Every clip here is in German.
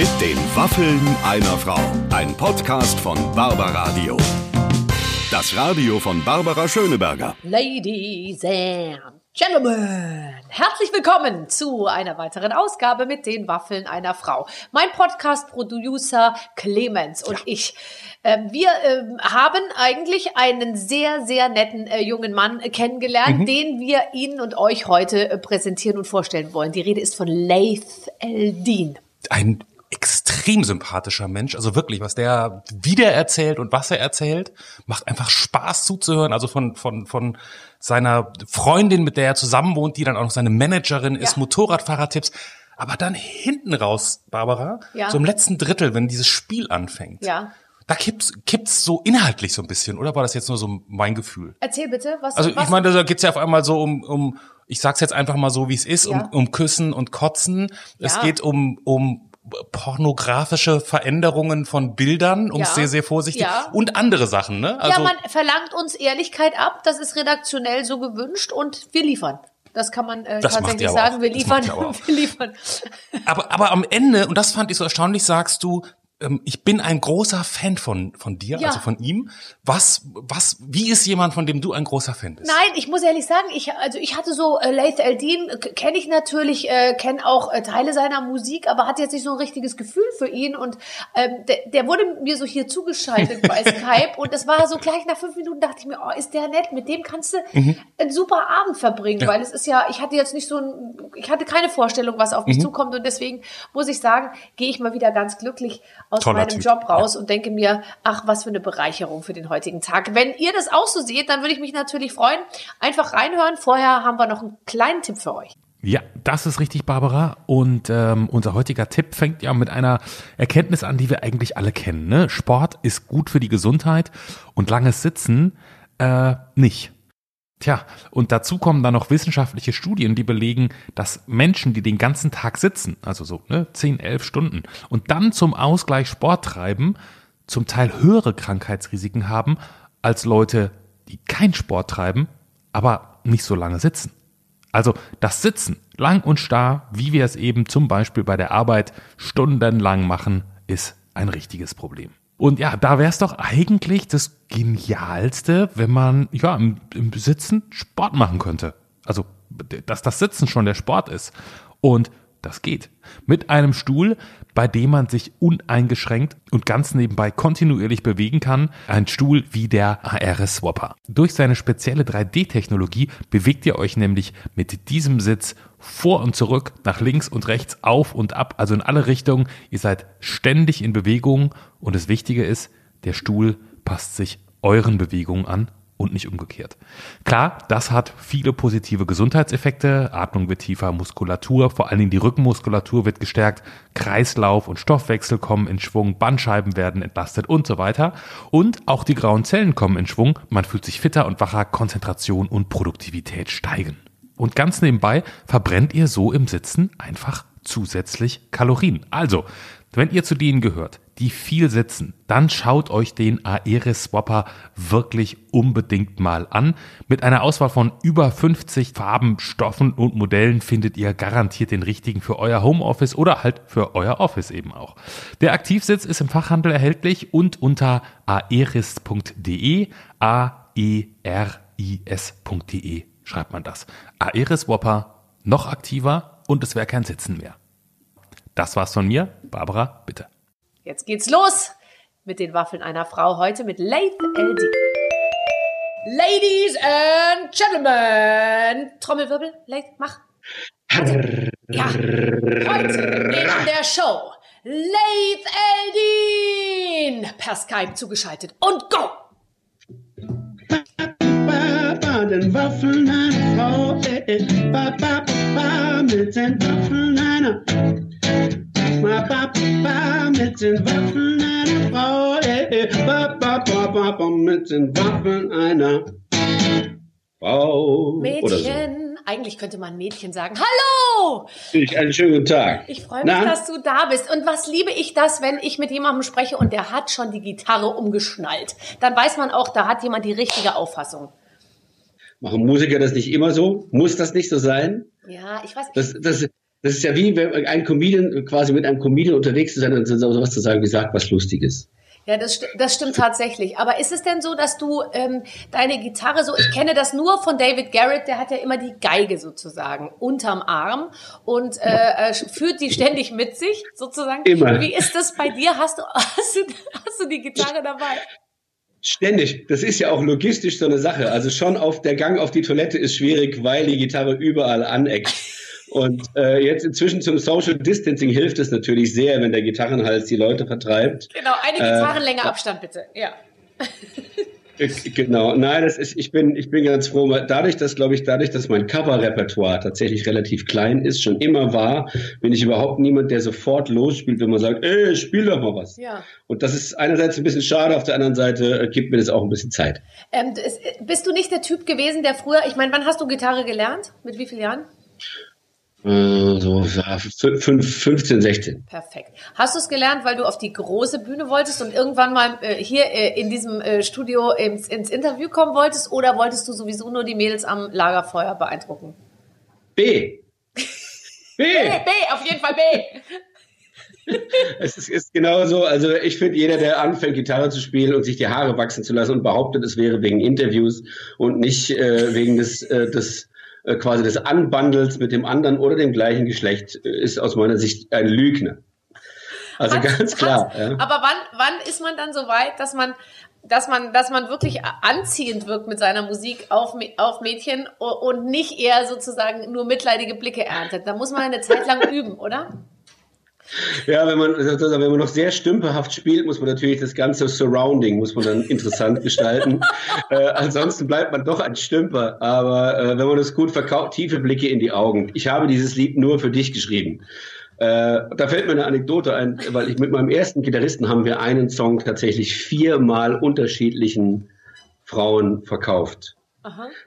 Mit den Waffeln einer Frau. Ein Podcast von Barbaradio. Das Radio von Barbara Schöneberger. Ladies and Gentlemen, herzlich willkommen zu einer weiteren Ausgabe mit den Waffeln einer Frau. Mein Podcast-Producer Clemens und ja. ich, äh, wir äh, haben eigentlich einen sehr, sehr netten äh, jungen Mann kennengelernt, mhm. den wir Ihnen und euch heute äh, präsentieren und vorstellen wollen. Die Rede ist von Laith Eldin. Ein extrem sympathischer Mensch. Also wirklich, was der wieder erzählt und was er erzählt, macht einfach Spaß zuzuhören. Also von, von, von seiner Freundin, mit der er zusammen wohnt, die dann auch noch seine Managerin ist, ja. Motorradfahrertipps. Aber dann hinten raus, Barbara, ja. so im letzten Drittel, wenn dieses Spiel anfängt. Ja. Da kippt's, kippt's so inhaltlich so ein bisschen, oder war das jetzt nur so mein Gefühl? Erzähl bitte, was Also was? ich meine, da geht's ja auf einmal so um, um ich sag's jetzt einfach mal so, wie es ist, ja. um, um Küssen und Kotzen. Es geht um, um pornografische Veränderungen von Bildern, um ja. sehr, sehr vorsichtig, ja. und andere Sachen, ne? Also, ja, man verlangt uns Ehrlichkeit ab, das ist redaktionell so gewünscht und wir liefern. Das kann man äh, tatsächlich sagen. Wir liefern, wir liefern. Aber, aber am Ende, und das fand ich so erstaunlich, sagst du, ähm, ich bin ein großer Fan von, von dir, ja. also von ihm. Was, was, wie ist jemand, von dem du ein großer Fan bist? Nein, ich muss ehrlich sagen, ich, also ich hatte so, äh, Laith Eldin kenne ich natürlich, äh, kenne auch äh, Teile seiner Musik, aber hatte jetzt nicht so ein richtiges Gefühl für ihn und ähm, der, der wurde mir so hier zugeschaltet bei Skype und es war so gleich nach fünf Minuten dachte ich mir, oh, ist der nett, mit dem kannst du mhm. einen super Abend verbringen, ja. weil es ist ja, ich hatte jetzt nicht so ein, ich hatte keine Vorstellung, was auf mich mhm. zukommt und deswegen muss ich sagen, gehe ich mal wieder ganz glücklich aus Toller meinem typ. Job raus ja. und denke mir, ach, was für eine Bereicherung für den heutigen Tag. Wenn ihr das auch so seht, dann würde ich mich natürlich freuen. Einfach reinhören. Vorher haben wir noch einen kleinen Tipp für euch. Ja, das ist richtig, Barbara. Und ähm, unser heutiger Tipp fängt ja mit einer Erkenntnis an, die wir eigentlich alle kennen. Ne? Sport ist gut für die Gesundheit und langes Sitzen äh, nicht. Tja, und dazu kommen dann noch wissenschaftliche Studien, die belegen, dass Menschen, die den ganzen Tag sitzen, also so ne, 10, 11 Stunden, und dann zum Ausgleich Sport treiben, zum Teil höhere Krankheitsrisiken haben als Leute, die keinen Sport treiben, aber nicht so lange sitzen. Also das Sitzen, lang und starr, wie wir es eben zum Beispiel bei der Arbeit stundenlang machen, ist ein richtiges Problem. Und ja, da wäre es doch eigentlich das Genialste, wenn man ja im, im Sitzen Sport machen könnte. Also, dass das Sitzen schon der Sport ist. Und das geht. Mit einem Stuhl, bei dem man sich uneingeschränkt und ganz nebenbei kontinuierlich bewegen kann. Ein Stuhl wie der ARS Swapper. Durch seine spezielle 3D-Technologie bewegt ihr euch nämlich mit diesem Sitz vor und zurück, nach links und rechts, auf und ab, also in alle Richtungen. Ihr seid ständig in Bewegung und das Wichtige ist, der Stuhl passt sich euren Bewegungen an und nicht umgekehrt. Klar, das hat viele positive Gesundheitseffekte. Atmung wird tiefer, Muskulatur, vor allen Dingen die Rückenmuskulatur wird gestärkt, Kreislauf und Stoffwechsel kommen in Schwung, Bandscheiben werden entlastet und so weiter. Und auch die grauen Zellen kommen in Schwung, man fühlt sich fitter und wacher, Konzentration und Produktivität steigen. Und ganz nebenbei verbrennt ihr so im Sitzen einfach zusätzlich Kalorien. Also, wenn ihr zu denen gehört, die viel sitzen, dann schaut euch den Aeris Swapper wirklich unbedingt mal an. Mit einer Auswahl von über 50 Farben, Stoffen und Modellen findet ihr garantiert den richtigen für euer Homeoffice oder halt für euer Office eben auch. Der Aktivsitz ist im Fachhandel erhältlich und unter aeris.de, a-e-r-i-s.de schreibt man das. Aeris Whopper noch aktiver und es wäre kein Sitzen mehr. Das war's von mir. Barbara, bitte. Jetzt geht's los mit den Waffeln einer Frau heute mit Laith LD. Ladies and Gentlemen, Trommelwirbel, Laith, mach. Ja, heute in der Show Laith Eldin per Skype zugeschaltet und go! den Waffeln einer Frau, äh, äh, ba, ba, ba, mit den Waffeln einer. Ba, ba, ba, mit den Waffeln einer Frau, ba, ba, ba, ba, mit den Waffeln einer Frau. Mädchen. So. Eigentlich könnte man Mädchen sagen. Hallo! Ich, einen schönen guten Tag. Ich freue mich, Na? dass du da bist. Und was liebe ich das, wenn ich mit jemandem spreche und der hat schon die Gitarre umgeschnallt. Dann weiß man auch, da hat jemand die richtige Auffassung. Machen Musiker das nicht immer so? Muss das nicht so sein? Ja, ich weiß. Das, das, Das ist ja wie wenn ein Comedian quasi mit einem Comedian unterwegs zu sein und sowas zu sagen, wie sagt was Lustiges. Ja, das, das stimmt tatsächlich. Aber ist es denn so, dass du ähm, deine Gitarre so, ich kenne das nur von David Garrett, der hat ja immer die Geige sozusagen unterm Arm und äh, äh führt die ständig mit sich sozusagen. Immer. Wie ist das bei dir? Hast du, hast du, hast du die Gitarre dabei? Ständig. Das ist ja auch logistisch so eine Sache. Also schon auf der Gang auf die Toilette ist schwierig, weil die Gitarre überall aneckt. Und äh, jetzt inzwischen zum Social Distancing hilft es natürlich sehr, wenn der Gitarrenhals die Leute vertreibt. Genau, eine Gitarrenlänge äh, Abstand bitte, ja. Genau, nein, das ist, ich bin, ich bin ganz froh, dadurch, dass, glaube ich, dadurch, dass mein Coverrepertoire tatsächlich relativ klein ist, schon immer war, bin ich überhaupt niemand, der sofort losspielt, wenn man sagt, ey, spiel doch mal was. Ja. Und das ist einerseits ein bisschen schade, auf der anderen Seite äh, gibt mir das auch ein bisschen Zeit. Ähm, bist du nicht der Typ gewesen, der früher, ich meine, wann hast du Gitarre gelernt? Mit wie vielen Jahren? Äh, so ja, 15, 16. Perfekt. Hast du es gelernt, weil du auf die große Bühne wolltest und irgendwann mal äh, hier äh, in diesem äh, Studio ins, ins, Interview kommen wolltest oder wolltest du sowieso nur die Mädels am Lagerfeuer beeindrucken? B. B. B, B, auf jeden Fall B. es ist, ist genauso, also ich finde, jeder, der anfängt, Gitarre zu spielen und sich die Haare wachsen zu lassen und behauptet, es wäre wegen Interviews und nicht äh, wegen des, äh, des äh, quasi des Anbandels mit dem anderen oder dem gleichen Geschlecht äh, ist aus meiner Sicht ein Lügner. Also hat, ganz klar. ja. Aber wann, wann ist man dann so weit, dass man, dass man, dass man wirklich anziehend wirkt mit seiner Musik auf, auf Mädchen und nicht eher sozusagen nur mitleidige Blicke erntet? Da muss man eine Zeit lang üben, oder? Ja, wenn man, wenn man noch sehr stümperhaft spielt, muss man natürlich das ganze Surrounding muss man dann interessant gestalten. Äh, ansonsten bleibt man doch ein Stümper. Aber äh, wenn man das gut verkauft, tiefe Blicke in die Augen. Ich habe dieses Lied nur für dich geschrieben. Äh, da fällt mir eine Anekdote ein, weil ich mit meinem ersten Gitarristen haben wir einen Song tatsächlich viermal unterschiedlichen Frauen verkauft.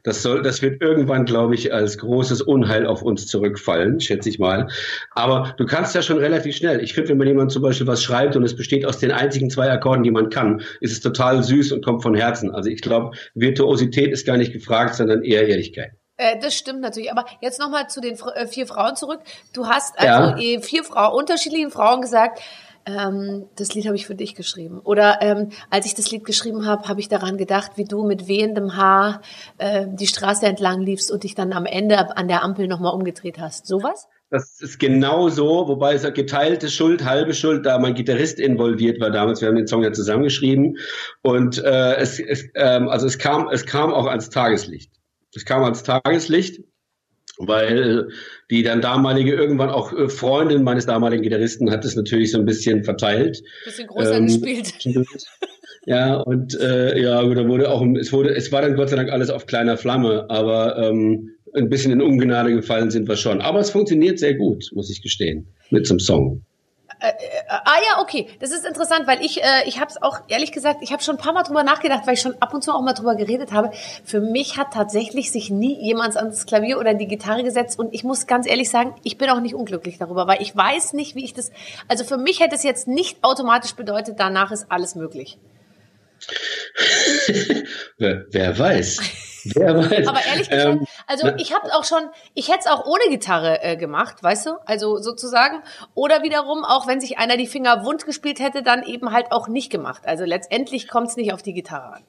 Das soll, das wird irgendwann, glaube ich, als großes Unheil auf uns zurückfallen, schätze ich mal. Aber du kannst ja schon relativ schnell. Ich finde, wenn man jemand zum Beispiel was schreibt und es besteht aus den einzigen zwei Akkorden, die man kann, ist es total süß und kommt von Herzen. Also ich glaube, Virtuosität ist gar nicht gefragt, sondern eher Ehrlichkeit. Äh, das stimmt natürlich. Aber jetzt nochmal zu den äh, vier Frauen zurück. Du hast also ja. vier Frauen, unterschiedlichen Frauen gesagt, ähm, das Lied habe ich für dich geschrieben. Oder ähm, als ich das Lied geschrieben habe, habe ich daran gedacht, wie du mit wehendem Haar äh, die Straße entlang liefst und dich dann am Ende an der Ampel nochmal umgedreht hast. Sowas? Das ist genau so, wobei es geteilte Schuld, halbe Schuld, da mein Gitarrist involviert war damals. Wir haben den Song ja zusammengeschrieben und äh, es, es ähm, also es kam es kam auch ans Tageslicht. Es kam ans Tageslicht weil die dann damalige irgendwann auch äh, Freundin meines damaligen Gitarristen hat es natürlich so ein bisschen verteilt. Bisschen größer ähm, gespielt. Ja, und äh, ja, da wurde auch, es wurde, es war dann Gott sei Dank alles auf kleiner Flamme, aber ähm, ein bisschen in Ungnade gefallen sind wir schon. Aber es funktioniert sehr gut, muss ich gestehen, mit zum Song. Äh, äh, ah ja, okay. Das ist interessant, weil ich, äh, ich habe es auch ehrlich gesagt, ich habe schon ein paar Mal drüber nachgedacht, weil ich schon ab und zu auch mal drüber geredet habe. Für mich hat tatsächlich sich nie jemand ans Klavier oder die Gitarre gesetzt und ich muss ganz ehrlich sagen, ich bin auch nicht unglücklich darüber, weil ich weiß nicht, wie ich das. Also für mich hätte es jetzt nicht automatisch bedeutet, danach ist alles möglich. wer, wer weiß. Weiß. Aber ehrlich gesagt, ähm, also ich habe auch schon, ich hätte es auch ohne Gitarre äh, gemacht, weißt du? Also sozusagen. Oder wiederum, auch wenn sich einer die Finger wund gespielt hätte, dann eben halt auch nicht gemacht. Also letztendlich kommt es nicht auf die Gitarre an.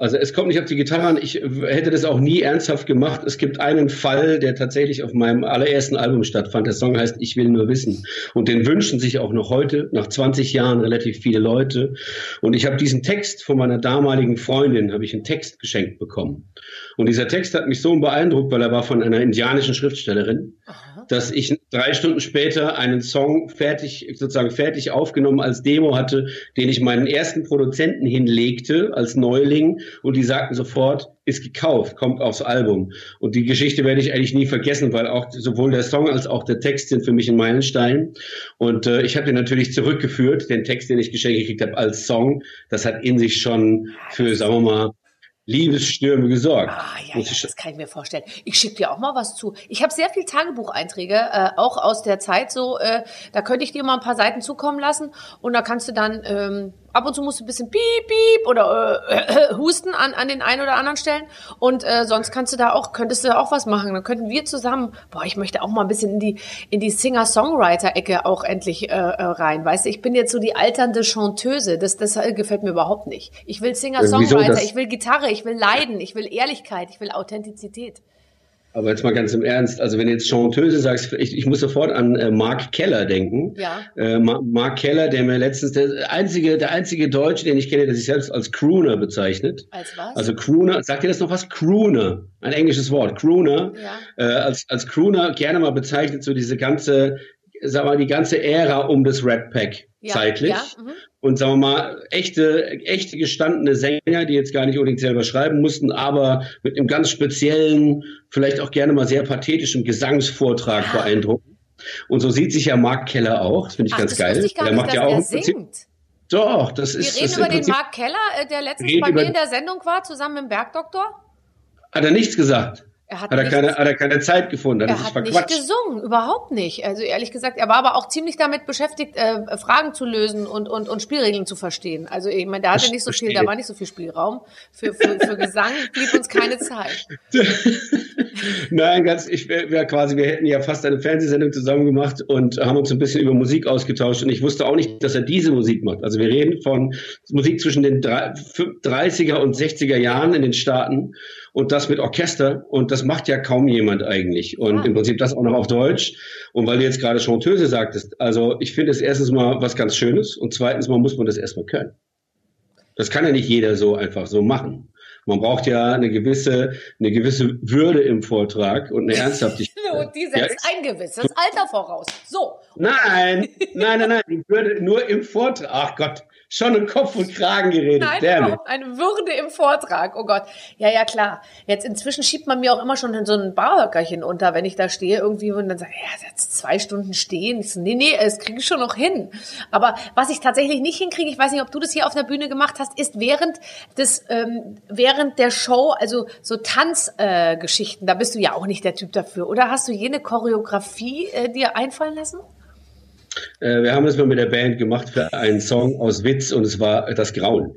Also es kommt nicht auf die Gitarre an. Ich hätte das auch nie ernsthaft gemacht. Es gibt einen Fall, der tatsächlich auf meinem allerersten Album stattfand. Der Song heißt Ich will nur wissen. Und den wünschen sich auch noch heute, nach 20 Jahren, relativ viele Leute. Und ich habe diesen Text von meiner damaligen Freundin, habe ich einen Text geschenkt bekommen. Und dieser Text hat mich so beeindruckt, weil er war von einer indianischen Schriftstellerin, Aha. dass ich drei Stunden später einen Song fertig, sozusagen fertig aufgenommen als Demo hatte, den ich meinen ersten Produzenten hinlegte als Neuling. Und die sagten sofort, ist gekauft, kommt aufs Album. Und die Geschichte werde ich eigentlich nie vergessen, weil auch sowohl der Song als auch der Text sind für mich ein Meilenstein. Und äh, ich habe den natürlich zurückgeführt, den Text, den ich geschenkt gekriegt habe, als Song. Das hat in sich schon für, sagen wir mal, Liebesstürme gesorgt. Ah, ja, ja, das kann ich mir vorstellen. Ich schicke dir auch mal was zu. Ich habe sehr viel Tagebucheinträge, äh, auch aus der Zeit so. Äh, da könnte ich dir mal ein paar Seiten zukommen lassen und da kannst du dann ähm, ab und zu musst du ein bisschen piep, piep oder äh, äh, husten an, an den einen oder anderen Stellen. Und äh, sonst kannst du da auch, könntest du da auch was machen. Dann könnten wir zusammen, boah, ich möchte auch mal ein bisschen in die, in die Singer-Songwriter-Ecke auch endlich äh, äh, rein. Weißt du, ich bin jetzt so die alternde Chanteuse. Das, das äh, gefällt mir überhaupt nicht. Ich will Singer-Songwriter, ich will Gitarre, ich will Leiden, ich will Ehrlichkeit, ich will Authentizität. Aber jetzt mal ganz im Ernst, also wenn du jetzt Chanteuse sagst, ich, ich muss sofort an äh, Mark Keller denken. Ja. Äh, Mark Keller, der mir letztens, der einzige, der einzige Deutsche, den ich kenne, der sich selbst als Crooner bezeichnet. Als was? Also Crooner, sagt ihr das noch was? Crooner, ein englisches Wort. Crooner, Ja. äh, als, als Crooner gerne mal bezeichnet, so diese ganze, sag mal, die ganze Ära um das Red Pack Ja, zeitlich. ja, mhm. Und sagen wir mal, echte, echte gestandene Sänger, die jetzt gar nicht unbedingt selber schreiben mussten, aber mit einem ganz speziellen, vielleicht auch gerne mal sehr pathetischen Gesangsvortrag Ah. beeindrucken. Und so sieht sich ja Mark Keller auch. Das finde ich Ach, ganz geil. ich gar der nicht, macht ja auch er singt. Doch, das Wir ist, reden ist im über den Mark Keller, äh, der letztens Reden bei mir in der Sendung war, zusammen mit dem Bergdoktor. hat er nichts gesagt. Er hat, Hat er nichts- keine, hat er keine Zeit gefunden, hat er hat nicht gesungen, überhaupt nicht. Also ehrlich gesagt, er war aber auch ziemlich damit beschäftigt, äh, Fragen zu lösen und, und, und Spielregeln zu verstehen. Also ich meine, da hatte nicht so viel, da war nicht so viel Spielraum. Für, für, für Gesang blieb uns keine Zeit. Nein, ganz, ich wäre wär quasi, wir hätten ja fast eine Fernsehsendung zusammen gemacht und haben uns ein bisschen über Musik ausgetauscht und ich wusste auch nicht, dass er diese Musik macht. Also wir reden von Musik zwischen den drei- fün- 30er und 60er Jahren in den Staaten und das mit Orchester und das macht ja kaum jemand eigentlich und Ja. im Prinzip das auch noch auf Deutsch und weil du jetzt gerade Chanteuse sagtest, also ich finde es erstens mal was ganz Schönes und zweitens mal muss man das erstmal können. Das kann ja nicht jeder so einfach so machen. Man braucht ja eine gewisse, eine gewisse Würde im Vortrag und eine Ernsthaftigkeit. Und die setzt ein gewisses Alter voraus. So. Nein, nein, nein, nein, die Würde nur im Vortrag. Ach Gott, schon im Kopf und Kragen geredet. Nein, Damn überhaupt eine Würde im Vortrag. Oh Gott. Ja, ja, klar. Jetzt inzwischen schiebt man mir auch immer schon so ein Barhöckerchen unter, wenn ich da stehe irgendwie und dann sage, ja, jetzt zwei Stunden stehen. Ich so, nee, nee, das kriege ich schon noch hin. Aber was ich tatsächlich nicht hinkriege, ich weiß nicht, ob du das hier auf der Bühne gemacht hast, ist während des, ähm, während der Show, also so Tanzgeschichten, äh, da bist du ja auch nicht der Typ dafür. Oder hast du jene Choreografie äh, dir einfallen lassen? Äh, wir haben das mal mit der Band gemacht für einen Song aus Witz und es war das Grauen.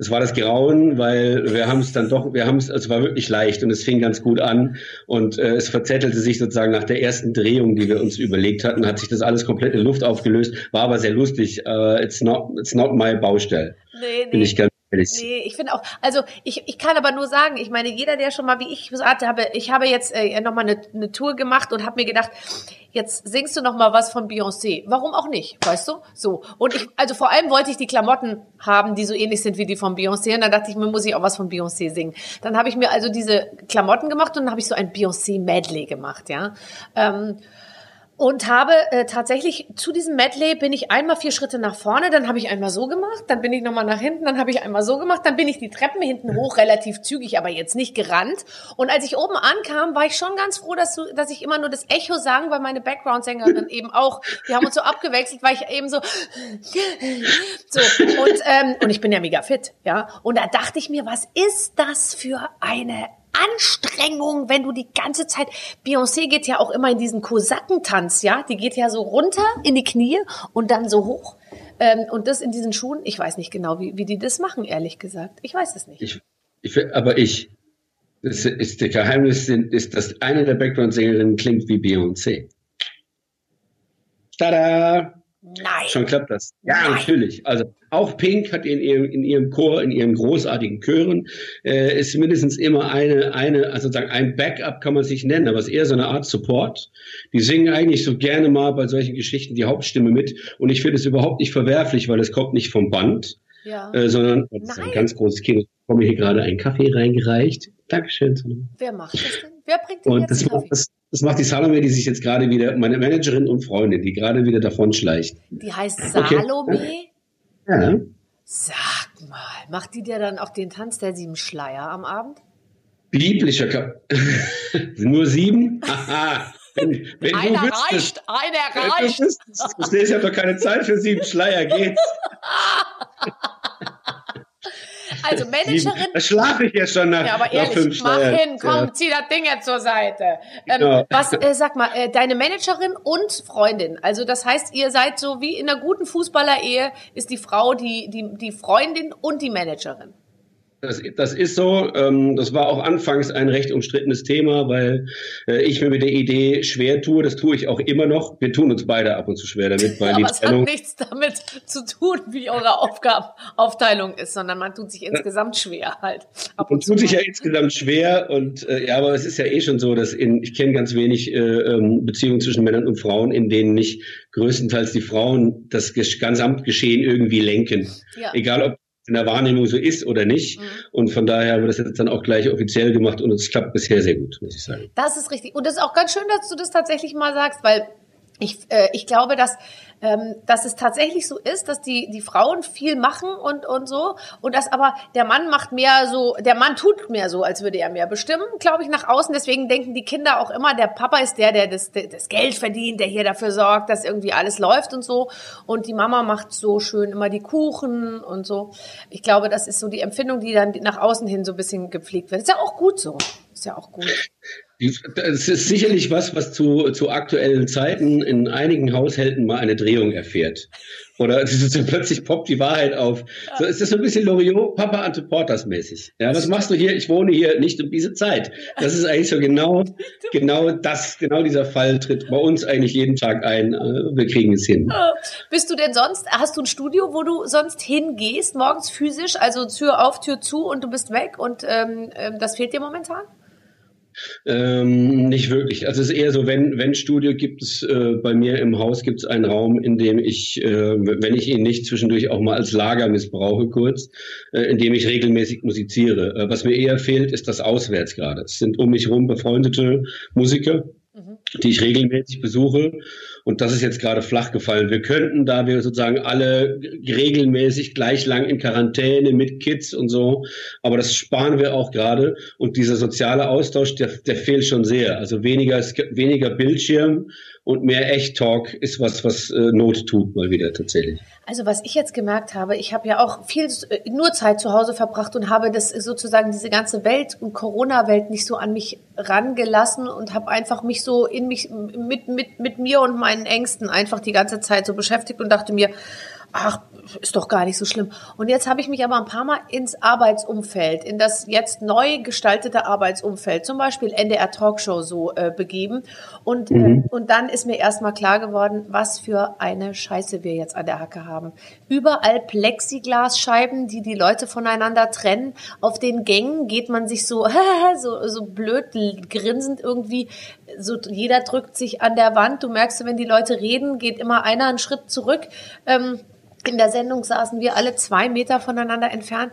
Es war das Grauen, weil wir haben es dann doch, wir haben es, es war wirklich leicht und es fing ganz gut an und äh, es verzettelte sich sozusagen nach der ersten Drehung, die wir uns überlegt hatten, hat sich das alles komplett in Luft aufgelöst, war aber sehr lustig. Äh, it's not, it's not my Baustelle, Nee, bin ich ganz. Nee, ich finde auch, also ich, ich kann aber nur sagen, ich meine, jeder, der schon mal wie ich gesagt habe, ich habe jetzt äh, nochmal eine, eine Tour gemacht und habe mir gedacht, jetzt singst du noch mal was von Beyoncé. Warum auch nicht, weißt du? So. Und ich, also vor allem wollte ich die Klamotten haben, die so ähnlich sind wie die von Beyoncé. Und dann dachte ich mir, muss ich auch was von Beyoncé singen. Dann habe ich mir also diese Klamotten gemacht und dann habe ich so ein Beyoncé-Medley gemacht, ja. Ähm, und habe äh, tatsächlich zu diesem Medley bin ich einmal vier Schritte nach vorne, dann habe ich einmal so gemacht, dann bin ich nochmal nach hinten, dann habe ich einmal so gemacht, dann bin ich die Treppen hinten hoch, relativ zügig, aber jetzt nicht gerannt. Und als ich oben ankam, war ich schon ganz froh, dass, du, dass ich immer nur das Echo sang, weil meine Background-Sängerin eben auch, wir haben uns so abgewechselt, weil ich eben so, so und, ähm, und ich bin ja mega fit, ja. Und da dachte ich mir, was ist das für eine Anstrengung, wenn du die ganze Zeit, Beyoncé geht ja auch immer in diesen Kosakentanz, ja, die geht ja so runter in die Knie und dann so hoch. Ähm, und das in diesen Schuhen, ich weiß nicht genau, wie, wie die das machen, ehrlich gesagt. Ich weiß es nicht. Ich, ich, aber ich, das ist der Geheimnis, ist, dass eine der Background-Sängerinnen klingt wie Beyoncé. Tada! Nein. Schon klappt das. Ja, Nein. natürlich. Also auch Pink hat in ihrem, in ihrem Chor, in ihren großartigen Chören, äh, ist mindestens immer eine, eine, also sozusagen ein Backup kann man sich nennen, aber es ist eher so eine Art Support. Die singen eigentlich so gerne mal bei solchen Geschichten die Hauptstimme mit und ich finde es überhaupt nicht verwerflich, weil es kommt nicht vom Band, Ja. äh, sondern das ist ein ganz großes Kino. Ich bekomme hier gerade einen Kaffee reingereicht. Dankeschön. Salome. Wer macht das denn? Wer bringt denn Und jetzt das Kaffee? macht, das, das macht die Salome, die sich jetzt gerade wieder, meine Managerin und Freundin, die gerade wieder davon schleicht. Die heißt Okay. Ja. Sag mal, macht die dir dann auch den Tanz der sieben Schleier am Abend? Biblischer Kap Nur sieben? Wenn, wenn Einer wüsstest, reicht, einer wenn du reicht. wüsstest, ich habe doch keine Zeit für sieben Schleier, geht's? Also Managerin. Da schlafe ich ja schon nach, ja, aber ehrlich, mach Steuern. hin, komm, Ja. zieh das Ding jetzt zur Seite. Ähm, Genau. Was, äh, sag mal, äh, deine Managerin und Freundin. Also das heißt, ihr seid so wie in einer guten Fußballer-Ehe, ist die Frau die, die, die Freundin und die Managerin. Das, das ist so. Ähm, das war auch anfangs ein recht umstrittenes Thema, weil äh, ich mir mit der Idee schwer tue. Das tue ich auch immer noch. Wir tun uns beide ab und zu schwer damit, weil Aber die es hat Trennung. nichts damit zu tun, wie eure Aufgabenaufteilung ist, sondern man tut sich insgesamt schwer halt. Ab Man und zu tut sich ja insgesamt schwer und äh, ja, aber es ist ja eh schon so, dass in, ich kenne ganz wenig äh, ähm, Beziehungen zwischen Männern und Frauen, in denen nicht größtenteils die Frauen das Gesch- Gesamtgeschehen irgendwie lenken. Ja. Egal ob in der Wahrnehmung so ist oder nicht. Mhm. Und von daher haben wir das jetzt dann auch gleich offiziell gemacht und es klappt bisher sehr gut, muss ich sagen. Das ist richtig. Und das ist auch ganz schön, dass du das tatsächlich mal sagst, weil ich, äh, ich glaube, dass, ähm, dass es tatsächlich so ist, dass die, die Frauen viel machen und, und so. Und dass aber der Mann macht mehr so, der Mann tut mehr so, als würde er mehr bestimmen, glaube ich, nach außen. Deswegen denken die Kinder auch immer, der Papa ist der, der das, der das Geld verdient, der hier dafür sorgt, dass irgendwie alles läuft und so. Und die Mama macht so schön immer die Kuchen und so. Ich glaube, das ist so die Empfindung, die dann nach außen hin so ein bisschen gepflegt wird. Ist ja auch gut so. Ist ja auch gut. Es ist sicherlich was, was zu, zu aktuellen Zeiten in einigen Haushalten mal eine Drehung erfährt. Oder es ist so plötzlich poppt die Wahrheit auf. So ist das so ein bisschen Loriot, Papa Ante Portas mäßig. Ja, was machst du hier? Ich wohne hier nicht um diese Zeit. Das ist eigentlich so genau, genau das, genau dieser Fall tritt bei uns eigentlich jeden Tag ein. Äh, Wir kriegen es hin. Bist du denn sonst, hast du ein Studio, wo du sonst hingehst, morgens physisch, also Tür auf, Tür zu und du bist weg und ähm, ähm, das fehlt dir momentan? Ähm, nicht wirklich. Also es ist eher so, wenn, wenn Studio gibt es äh, bei mir im Haus gibt es einen Raum, in dem ich, äh, wenn ich ihn nicht zwischendurch auch mal als Lager missbrauche kurz, äh, in dem ich regelmäßig musiziere. Äh, was mir eher fehlt, ist das Auswärts gerade. Es sind um mich herum befreundete Musiker, die ich regelmäßig besuche. Und das ist jetzt gerade flach gefallen. Wir könnten, da wir sozusagen alle regelmäßig gleich lang in Quarantäne mit Kids und so, aber das sparen wir auch gerade. Und dieser soziale Austausch, der, der fehlt schon sehr. Also weniger, weniger Bildschirm und mehr Echt-Talk ist was, was äh, Not tut mal wieder tatsächlich. Also was ich jetzt gemerkt habe, ich habe ja auch viel äh, nur Zeit zu Hause verbracht und habe das sozusagen diese ganze Welt und Corona-Welt nicht so an mich rangelassen und habe einfach mich so in mich mit mit mit mir und meinen Ängsten einfach die ganze Zeit so beschäftigt und dachte mir, ach, ist doch gar nicht so schlimm. Und jetzt habe ich mich aber ein paar Mal ins Arbeitsumfeld, in das jetzt neu gestaltete Arbeitsumfeld, zum Beispiel NDR Talkshow so äh, begeben. Und, äh, und dann ist mir erstmal klar geworden, was für eine Scheiße wir jetzt an der Hacke haben. Überall Plexiglasscheiben, die die Leute voneinander trennen. Auf den Gängen geht man sich so, so, so blöd grinsend irgendwie, so jeder drückt sich an der Wand. Du merkst, wenn die Leute reden, geht immer einer einen Schritt zurück. Ähm, in der Sendung saßen wir alle zwei Meter voneinander entfernt.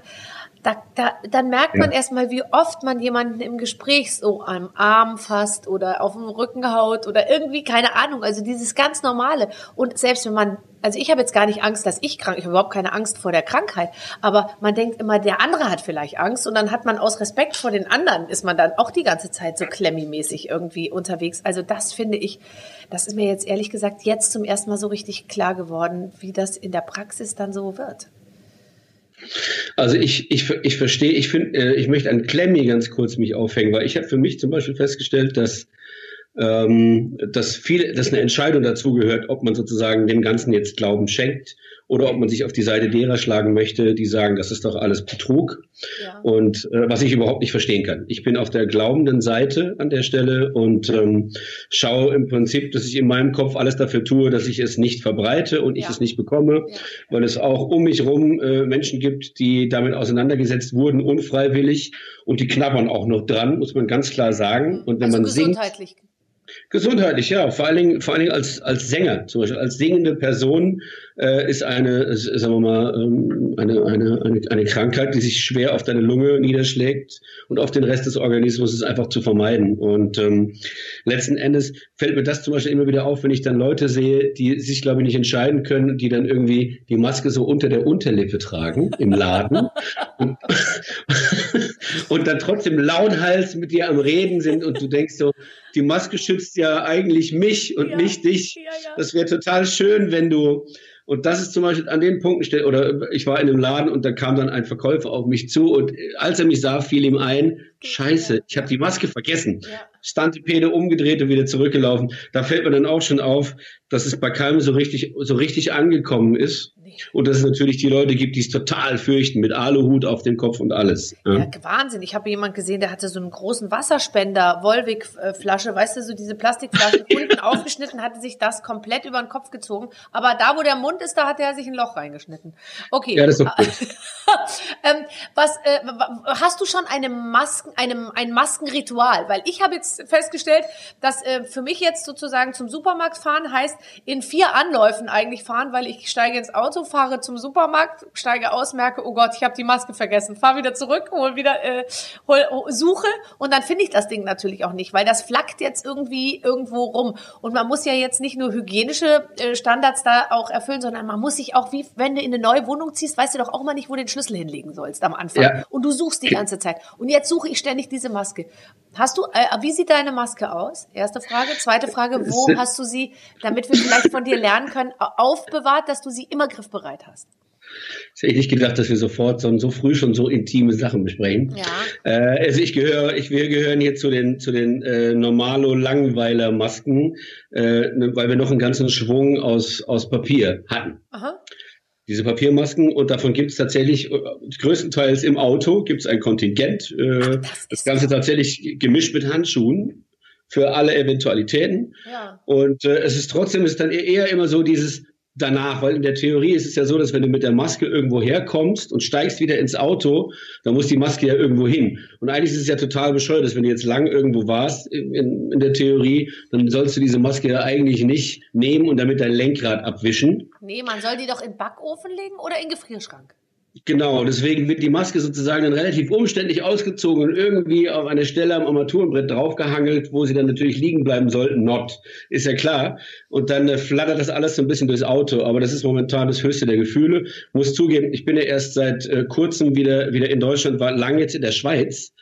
Da, da, dann merkt man Ja. erstmal, wie oft man jemanden im Gespräch so am Arm fasst oder auf den Rücken haut oder irgendwie, keine Ahnung, also dieses ganz Normale. Und selbst wenn man, also ich habe jetzt gar nicht Angst, dass ich krank, ich habe überhaupt keine Angst vor der Krankheit, aber man denkt immer, der andere hat vielleicht Angst und dann hat man aus Respekt vor den anderen, ist man dann auch die ganze Zeit so klemmimäßig irgendwie unterwegs. Also das finde ich, das ist mir jetzt ehrlich gesagt jetzt zum ersten Mal so richtig klar geworden, wie das in der Praxis dann so wird. Also ich, ich, ich verstehe, ich finde, äh, ich möchte an Klemmi ganz kurz mich aufhängen, weil ich habe für mich zum Beispiel festgestellt, dass ähm, dass viel, dass eine Entscheidung dazu gehört, ob man sozusagen dem Ganzen jetzt Glauben schenkt oder ob man sich auf die Seite derer schlagen möchte, die sagen, das ist doch alles Betrug. Ja. Und äh, was ich überhaupt nicht verstehen kann. Ich bin auf der glaubenden Seite an der Stelle und ähm, schaue im Prinzip, dass ich in meinem Kopf alles dafür tue, dass ich es nicht verbreite und ich Ja. es nicht bekomme, Ja. weil es auch um mich rum äh, Menschen gibt, die damit auseinandergesetzt wurden, unfreiwillig und die knabbern auch noch dran, muss man ganz klar sagen. Und wenn also man singt, gesundheitlich. Ja. Vor allen Dingen, vor allen Dingen als, als Sänger, zum Beispiel als singende Person äh, ist eine, sagen wir mal, ähm, eine, eine, eine, eine Krankheit, die sich schwer auf deine Lunge niederschlägt und auf den Rest des Organismus ist einfach zu vermeiden. Und ähm, letzten Endes fällt mir das zum Beispiel immer wieder auf, wenn ich dann Leute sehe, die sich, glaube ich, nicht entscheiden können, die dann irgendwie die Maske so unter der Unterlippe tragen im Laden und, und dann trotzdem lauthals mit dir am Reden sind und du denkst so, die Maske schützt ja eigentlich mich und Ja, nicht dich. ja, ja. Das wäre total schön, wenn du Und das ist zum Beispiel an den Punkten, oder ich war in einem Laden und da kam dann ein Verkäufer auf mich zu und als er mich sah, fiel ihm ein, scheiße, ich habe die Maske vergessen. Ja. Stantipede umgedreht und wieder zurückgelaufen. Da fällt mir dann auch schon auf, dass es bei keinem so richtig, so richtig angekommen ist. Und dass es natürlich die Leute gibt, die es total fürchten, mit Aluhut auf dem Kopf und alles. Ja, ja Wahnsinn. Ich habe jemand gesehen, der hatte so einen großen Wasserspender, Volvic-Flasche, weißt du, so diese Plastikflasche unten aufgeschnitten, hatte sich das komplett über den Kopf gezogen. Aber da, wo der Mund ist, da hat er sich ein Loch reingeschnitten. Okay. Ja, das ist gut. ähm, was, äh, hast du schon eine Masken, einem, ein Maskenritual? Weil ich habe jetzt festgestellt, dass äh, für mich jetzt sozusagen zum Supermarkt fahren heißt, in vier Anläufen eigentlich fahren, weil ich steige ins Auto, fahre zum Supermarkt, steige aus, merke, oh Gott, ich habe die Maske vergessen, fahre wieder zurück, hol wieder, äh, hol, suche und dann finde ich das Ding natürlich auch nicht, weil das flackt jetzt irgendwie irgendwo rum. Und man muss ja jetzt nicht nur hygienische äh, Standards da auch erfüllen, sondern man muss sich auch, wie wenn du in eine neue Wohnung ziehst, weißt du doch auch mal nicht, wo du den Schlüssel hinlegen sollst am Anfang. Ja. Und du suchst die ganze Zeit. Und jetzt suche ich ständig diese Maske. Hast du, äh, wie sieht deine Maske aus? Erste Frage. Zweite Frage, wo hast du sie, damit wir vielleicht von dir lernen können, aufbewahrt, dass du sie immer griffbereit hast? Ich hätte nicht gedacht, dass wir sofort so, so früh schon so intime Sachen besprechen. Ja. Äh, also ich gehöre, ich, wir gehören hier zu den, zu den äh, Normalo-Langweiler-Masken, äh, ne, weil wir noch einen ganzen Schwung aus, aus Papier hatten. Aha. Diese Papiermasken und davon gibt es tatsächlich äh, größtenteils im Auto gibt es ein Kontingent. Äh, Ach, das, das Ganze tatsächlich gemischt mit Handschuhen für alle Eventualitäten. Ja. Und äh, es ist trotzdem ist dann eher immer so dieses danach, weil in der Theorie ist es ja so, dass wenn du mit der Maske irgendwo herkommst und steigst wieder ins Auto, dann muss die Maske ja irgendwo hin. Und eigentlich ist es ja total bescheuert, dass wenn du jetzt lang irgendwo warst in, in der Theorie, dann sollst du diese Maske ja eigentlich nicht nehmen und damit dein Lenkrad abwischen. Nee, man soll die doch in Backofen legen oder in Gefrierschrank. Genau, deswegen wird die Maske sozusagen dann relativ umständlich ausgezogen und irgendwie auf eine Stelle am Armaturenbrett draufgehangelt, wo sie dann natürlich liegen bleiben sollten. Not, ist ja klar. Und dann äh, flattert das alles so ein bisschen durchs Auto. Aber das ist momentan das höchste der Gefühle. Muss zugeben, ich bin ja erst seit äh, kurzem wieder, wieder in Deutschland, war lange jetzt in der Schweiz.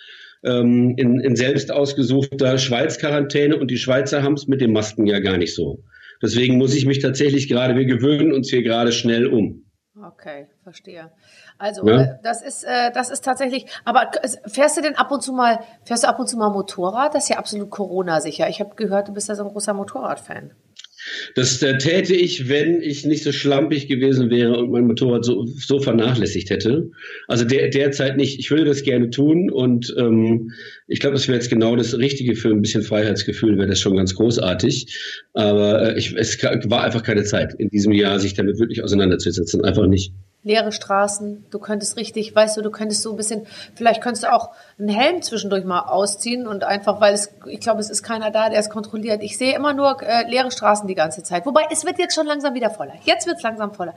Ähm, in, in selbst ausgesuchter Schweiz-Quarantäne und die Schweizer haben es mit den Masken ja gar nicht so. Deswegen muss ich mich tatsächlich gerade, wir gewöhnen uns hier gerade schnell um. Okay, verstehe. Also ja. Äh, das ist äh, das ist tatsächlich. Aber fährst du denn ab und zu mal fährst du ab und zu mal Motorrad? Das ist ja absolut Corona sicher. Ich habe gehört, du bist ja so ein großer Motorradfan. Das äh, täte ich, wenn ich nicht so schlampig gewesen wäre und mein Motorrad so, so vernachlässigt hätte. Also der, derzeit nicht. Ich würde das gerne tun und ähm, ich glaube, das wäre jetzt genau das Richtige für ein bisschen Freiheitsgefühl, wäre das schon ganz großartig. Aber äh, ich, es war einfach keine Zeit in diesem Jahr, sich damit wirklich auseinanderzusetzen. Einfach nicht leere Straßen. Du könntest richtig, weißt du, du könntest so ein bisschen, vielleicht könntest du auch einen Helm zwischendurch mal ausziehen und einfach, weil es, ich glaube, es ist keiner da, der es kontrolliert. Ich sehe immer nur äh, leere Straßen die ganze Zeit. Wobei, es wird jetzt schon langsam wieder voller. Jetzt wird es langsam voller.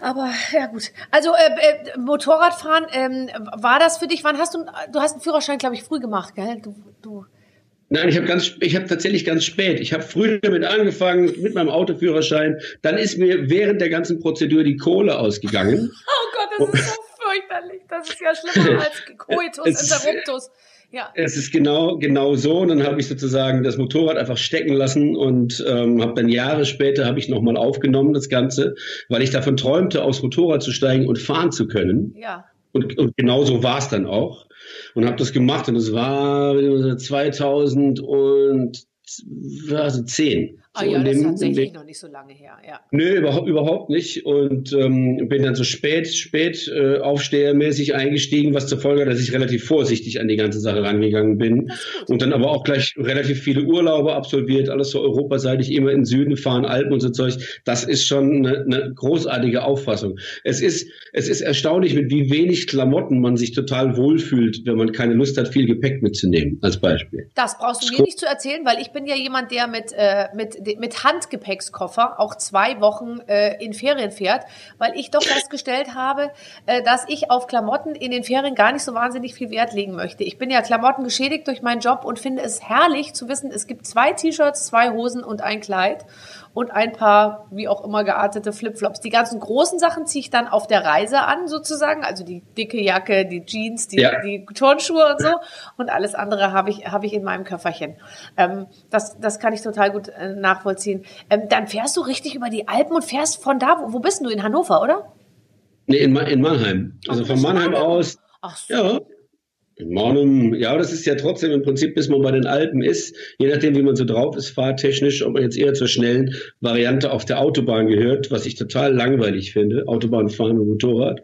Aber ja gut. Also äh, äh, Motorradfahren, ähm, war das für dich? Wann hast du? Du hast einen Führerschein, glaube ich, früh gemacht, gell? Du, du Nein, ich habe ganz, ich habe tatsächlich ganz spät. Ich habe früh damit angefangen mit meinem Autoführerschein. Dann ist mir während der ganzen Prozedur die Kohle ausgegangen. Oh Gott, das ist so fürchterlich. Das ist ja schlimmer als Coitus interruptus. Ja. Es ist genau genau so. Und dann habe ich sozusagen das Motorrad einfach stecken lassen und ähm, habe dann Jahre später habe ich nochmal aufgenommen das Ganze, weil ich davon träumte, aufs Motorrad zu steigen und fahren zu können. Ja. Und, und genau so war es dann auch und habe das gemacht und es war 2010. Ah so, ja, das ist tatsächlich noch nicht so lange her, ja. Nö, überhaupt, überhaupt nicht. Und ähm, bin dann so spät, spät äh, aufstehermäßig eingestiegen, was zur Folge hat, dass ich relativ vorsichtig an die ganze Sache rangegangen bin. Und dann aber auch gleich relativ viele Urlaube absolviert, alles so europaseitig, immer in Süden fahren, Alpen und so Zeug. Das ist schon eine, eine großartige Auffassung. Es ist, es ist erstaunlich, mit wie wenig Klamotten man sich total wohlfühlt, wenn man keine Lust hat, viel Gepäck mitzunehmen, als Beispiel. Das brauchst du mir nicht zu erzählen, weil ich bin ja jemand, der mit, äh, mit mit Handgepäckskoffer auch zwei Wochen äh, in Ferien fährt, weil ich doch festgestellt habe, äh, dass ich auf Klamotten in den Ferien gar nicht so wahnsinnig viel Wert legen möchte. Ich bin ja Klamotten geschädigt durch meinen Job und finde es herrlich zu wissen, es gibt zwei T-Shirts, zwei Hosen und ein Kleid und ein paar, wie auch immer, geartete Flipflops. Die ganzen großen Sachen ziehe ich dann auf der Reise an, sozusagen. Also die dicke Jacke, die Jeans, die, ja. die Turnschuhe und so. Und alles andere habe ich, habe ich in meinem Köfferchen. Ähm, das, das kann ich total gut äh, nachvollziehen. Ähm, dann fährst du richtig über die Alpen und fährst von da, wo, wo bist du? In Hannover, oder? Nee, in, in Mannheim. Also Ach, von Mannheim Mannheim. aus. Ach so. Ja. In ja, das ist ja trotzdem im Prinzip, bis man bei den Alpen ist, je nachdem, wie man so drauf ist, fahrtechnisch, ob man jetzt eher zur schnellen Variante auf der Autobahn gehört, was ich total langweilig finde, Autobahn fahren mit Motorrad,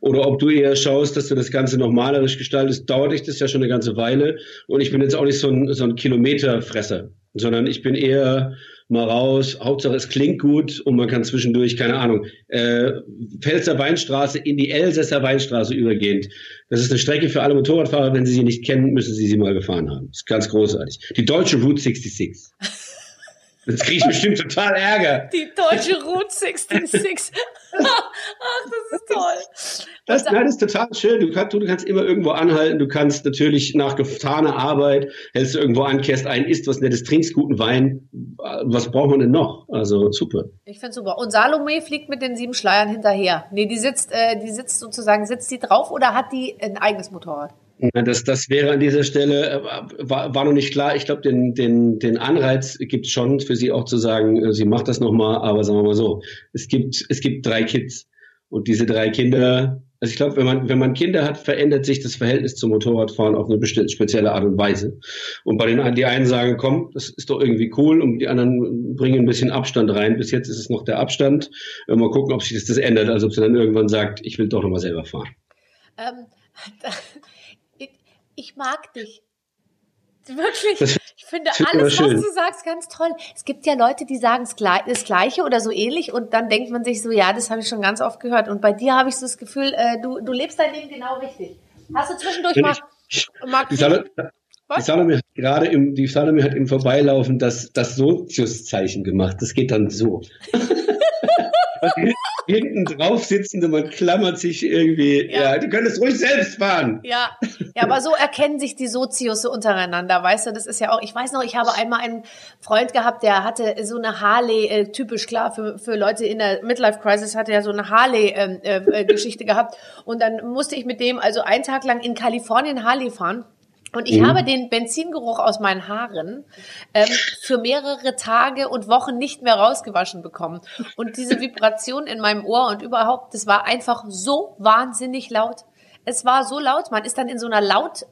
oder ob du eher schaust, dass du das Ganze noch malerisch gestaltest, dauert dich das ja schon eine ganze Weile. Und ich bin jetzt auch nicht so ein, so ein Kilometerfresser, sondern ich bin eher mal raus, Hauptsache es klingt gut und man kann zwischendurch, keine Ahnung, äh, Pfälzer Weinstraße in die Elsässer Weinstraße übergehend. Das ist eine Strecke für alle Motorradfahrer, wenn sie sie nicht kennen, müssen sie sie mal gefahren haben. Das ist ganz großartig. Die deutsche Route 66. Jetzt kriege ich bestimmt total Ärger. Die deutsche Route 66. Ach, das ist toll. Das, nein, das ist total schön. Du kannst, du, du kannst immer irgendwo anhalten. Du kannst natürlich nach getaner Arbeit, hältst du irgendwo an, kehrst ein, isst was Nettes, trinkst guten Wein. Was braucht man denn noch? Also super. Ich finde super. Und Salome fliegt mit den sieben Schleiern hinterher. Nee, die sitzt, äh, die sitzt sozusagen, sitzt die drauf oder hat die ein eigenes Motorrad? Das, das wäre an dieser Stelle, äh, war, war noch nicht klar. Ich glaube, den, den, den Anreiz gibt es schon für sie auch zu sagen, äh, sie macht das nochmal, aber sagen wir mal so, es gibt, es gibt drei Kids. Und diese drei Kinder, also ich glaube, wenn man, wenn man Kinder hat, verändert sich das Verhältnis zum Motorradfahren auf eine bestimmte spezielle Art und Weise. Und bei den die einen sagen, komm, das ist doch irgendwie cool, und die anderen bringen ein bisschen Abstand rein. Bis jetzt ist es noch der Abstand. Äh, Mal gucken, ob sich das, das ändert, also ob sie dann irgendwann sagt, ich will doch nochmal selber fahren. Ähm, ich mag dich. Wirklich. Das- ich finde alles, was du sagst, ganz toll. Es gibt ja Leute, die sagen das Gle- das Gleiche oder so ähnlich und dann denkt man sich so, ja, das habe ich schon ganz oft gehört. Und bei dir habe ich so das Gefühl, äh, du, du lebst dein Leben genau richtig. Hast du zwischendurch mal, mal Die Salome, die? Salome hat gerade im, die Salome hat im Vorbeilaufen das, das Sozius-Zeichen gemacht. Das geht dann so. Hinten drauf sitzende, man klammert sich irgendwie. Ja. Ja, die können es ruhig selbst fahren. Ja, ja, aber so erkennen sich die Sozius so untereinander, weißt du, das ist ja auch, ich weiß noch, ich habe einmal einen Freund gehabt, der hatte so eine Harley, äh, typisch klar für, für Leute in der Midlife-Crisis, hatte er so eine Harley-Geschichte äh, äh, Geschichte gehabt und dann musste ich mit dem also einen Tag lang in Kalifornien Harley fahren. Und ich habe den Benzingeruch aus meinen Haaren ähm, für mehrere Tage und Wochen nicht mehr rausgewaschen bekommen. Und diese Vibration in meinem Ohr und überhaupt, das war einfach so wahnsinnig laut. Es war so laut, man ist dann in so einer laut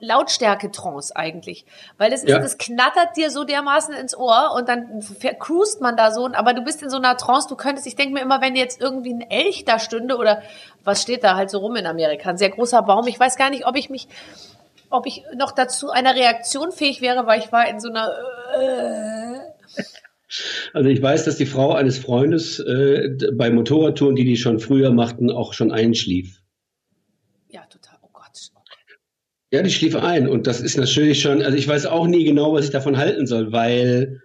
Lautstärke-Trance eigentlich. Weil das, ist, Ja. das knattert dir so dermaßen ins Ohr und dann cruist man da so, aber du bist in so einer Trance, du könntest, ich denke mir immer, wenn jetzt irgendwie ein Elch da stünde oder was steht da halt so rum in Amerika, ein sehr großer Baum, ich weiß gar nicht, ob ich mich, ob ich noch dazu einer Reaktion fähig wäre, weil ich war in so einer, äh, Also ich weiß, dass die Frau eines Freundes äh, bei Motorradtouren, die die schon früher machten, auch schon einschlief. ja, total, oh Gott. Ja, die schlief ein. Und das ist natürlich schon, also ich weiß auch nie genau, was ich davon halten soll, weil,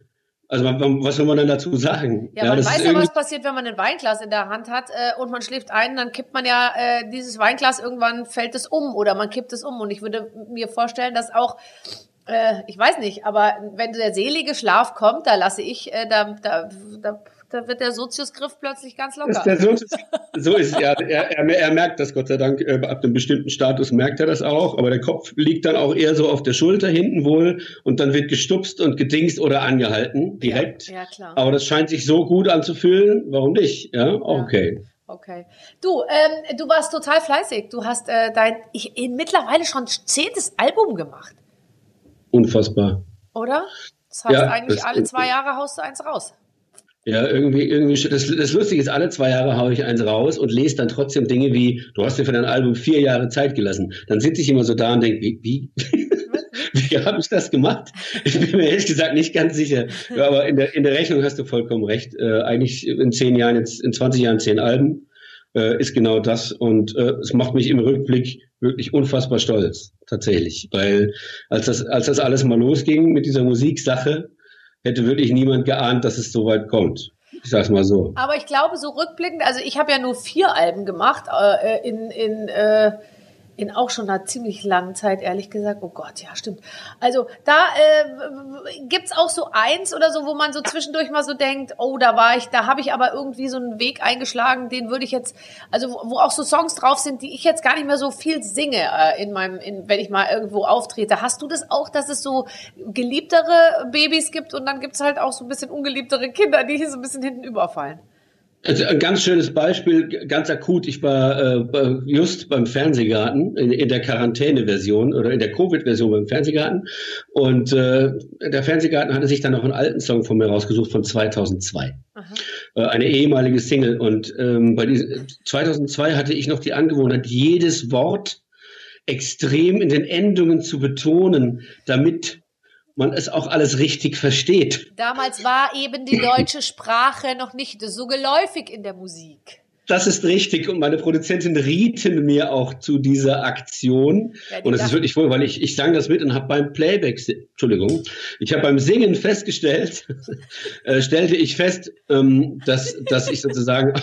also man- was soll man dann dazu sagen? Ja, man das weiß ja, was passiert, wenn man ein Weinglas in der Hand hat äh, und man schläft ein, dann kippt man ja äh, dieses Weinglas, irgendwann fällt es um oder man kippt es um. Und ich würde mir vorstellen, dass auch, äh, ich weiß nicht, aber wenn der selige Schlaf kommt, da lasse ich, äh, da, da, da, da wird der Soziusgriff plötzlich ganz locker. ist der so ist es ja. Er, er, er merkt das Gott sei Dank. äh, Ab einem bestimmten Status merkt er das auch. Aber der Kopf liegt dann auch eher so auf der Schulter hinten wohl und dann wird gestupst und gedingst oder angehalten direkt. Ja, ja, klar. Aber das scheint sich so gut anzufühlen. Warum nicht? Ja, auch Ja. okay. Okay. Du, ähm, du warst total fleißig. Du hast äh, dein ich, in mittlerweile schon zehntes Album gemacht, Unfassbar. oder? Das heißt Ja, eigentlich das- alle zwei Jahre haust du eins raus. Ja, irgendwie, irgendwie, das, das Lustige ist, alle zwei Jahre haue ich eins raus und lese dann trotzdem Dinge wie, du hast dir für dein Album vier Jahre Zeit gelassen. Dann sitze ich immer so da und denke, wie, wie, wie habe ich das gemacht? Ich bin mir ehrlich gesagt nicht ganz sicher. Ja, aber in der, in der Rechnung hast du vollkommen recht. Äh, eigentlich in zehn Jahren, jetzt in 20 Jahren zehn Alben, äh, ist genau das. Und äh, es macht mich im Rückblick wirklich unfassbar stolz, tatsächlich. Weil als das, als das alles mal losging mit dieser Musiksache, hätte wirklich niemand geahnt, dass es so weit kommt. Ich sag's mal so. Aber ich glaube, so rückblickend, also ich habe ja nur vier Alben gemacht äh, in, in, äh, in auch schon einer ziemlich langen Zeit, ehrlich gesagt. Oh Gott, ja, stimmt. Also da äh, gibt's auch so eins oder so, wo man so zwischendurch mal so denkt, oh, da war ich, da habe ich aber irgendwie so einen Weg eingeschlagen, den würde ich jetzt, also wo, wo auch so Songs drauf sind, die ich jetzt gar nicht mehr so viel singe äh, in meinem, in, wenn ich mal irgendwo auftrete. Hast du das auch, dass es so geliebtere Babys gibt und dann gibt's halt auch so ein bisschen ungeliebtere Kinder, die hier so ein bisschen hinten überfallen? Also ein ganz schönes Beispiel, ganz akut. Ich war äh, just beim Fernsehgarten in, in der Quarantäne-Version oder in der Covid-Version beim Fernsehgarten. Und äh, der Fernsehgarten hatte sich dann noch einen alten Song von mir rausgesucht von 2002. Äh, eine ehemalige Single. Und ähm, bei diesem 2002 hatte ich noch die Angewohnheit, jedes Wort extrem in den Endungen zu betonen, damit man es auch alles richtig versteht. Damals war eben die deutsche Sprache noch nicht so geläufig in der Musik. Das ist richtig. Und meine Produzentin rieten mir auch zu dieser Aktion. Ja, und es ist wirklich wohl, weil ich, ich sang das mit und habe beim Playback, Entschuldigung, ich habe beim Singen festgestellt, äh, stellte ich fest, ähm, dass, dass ich sozusagen,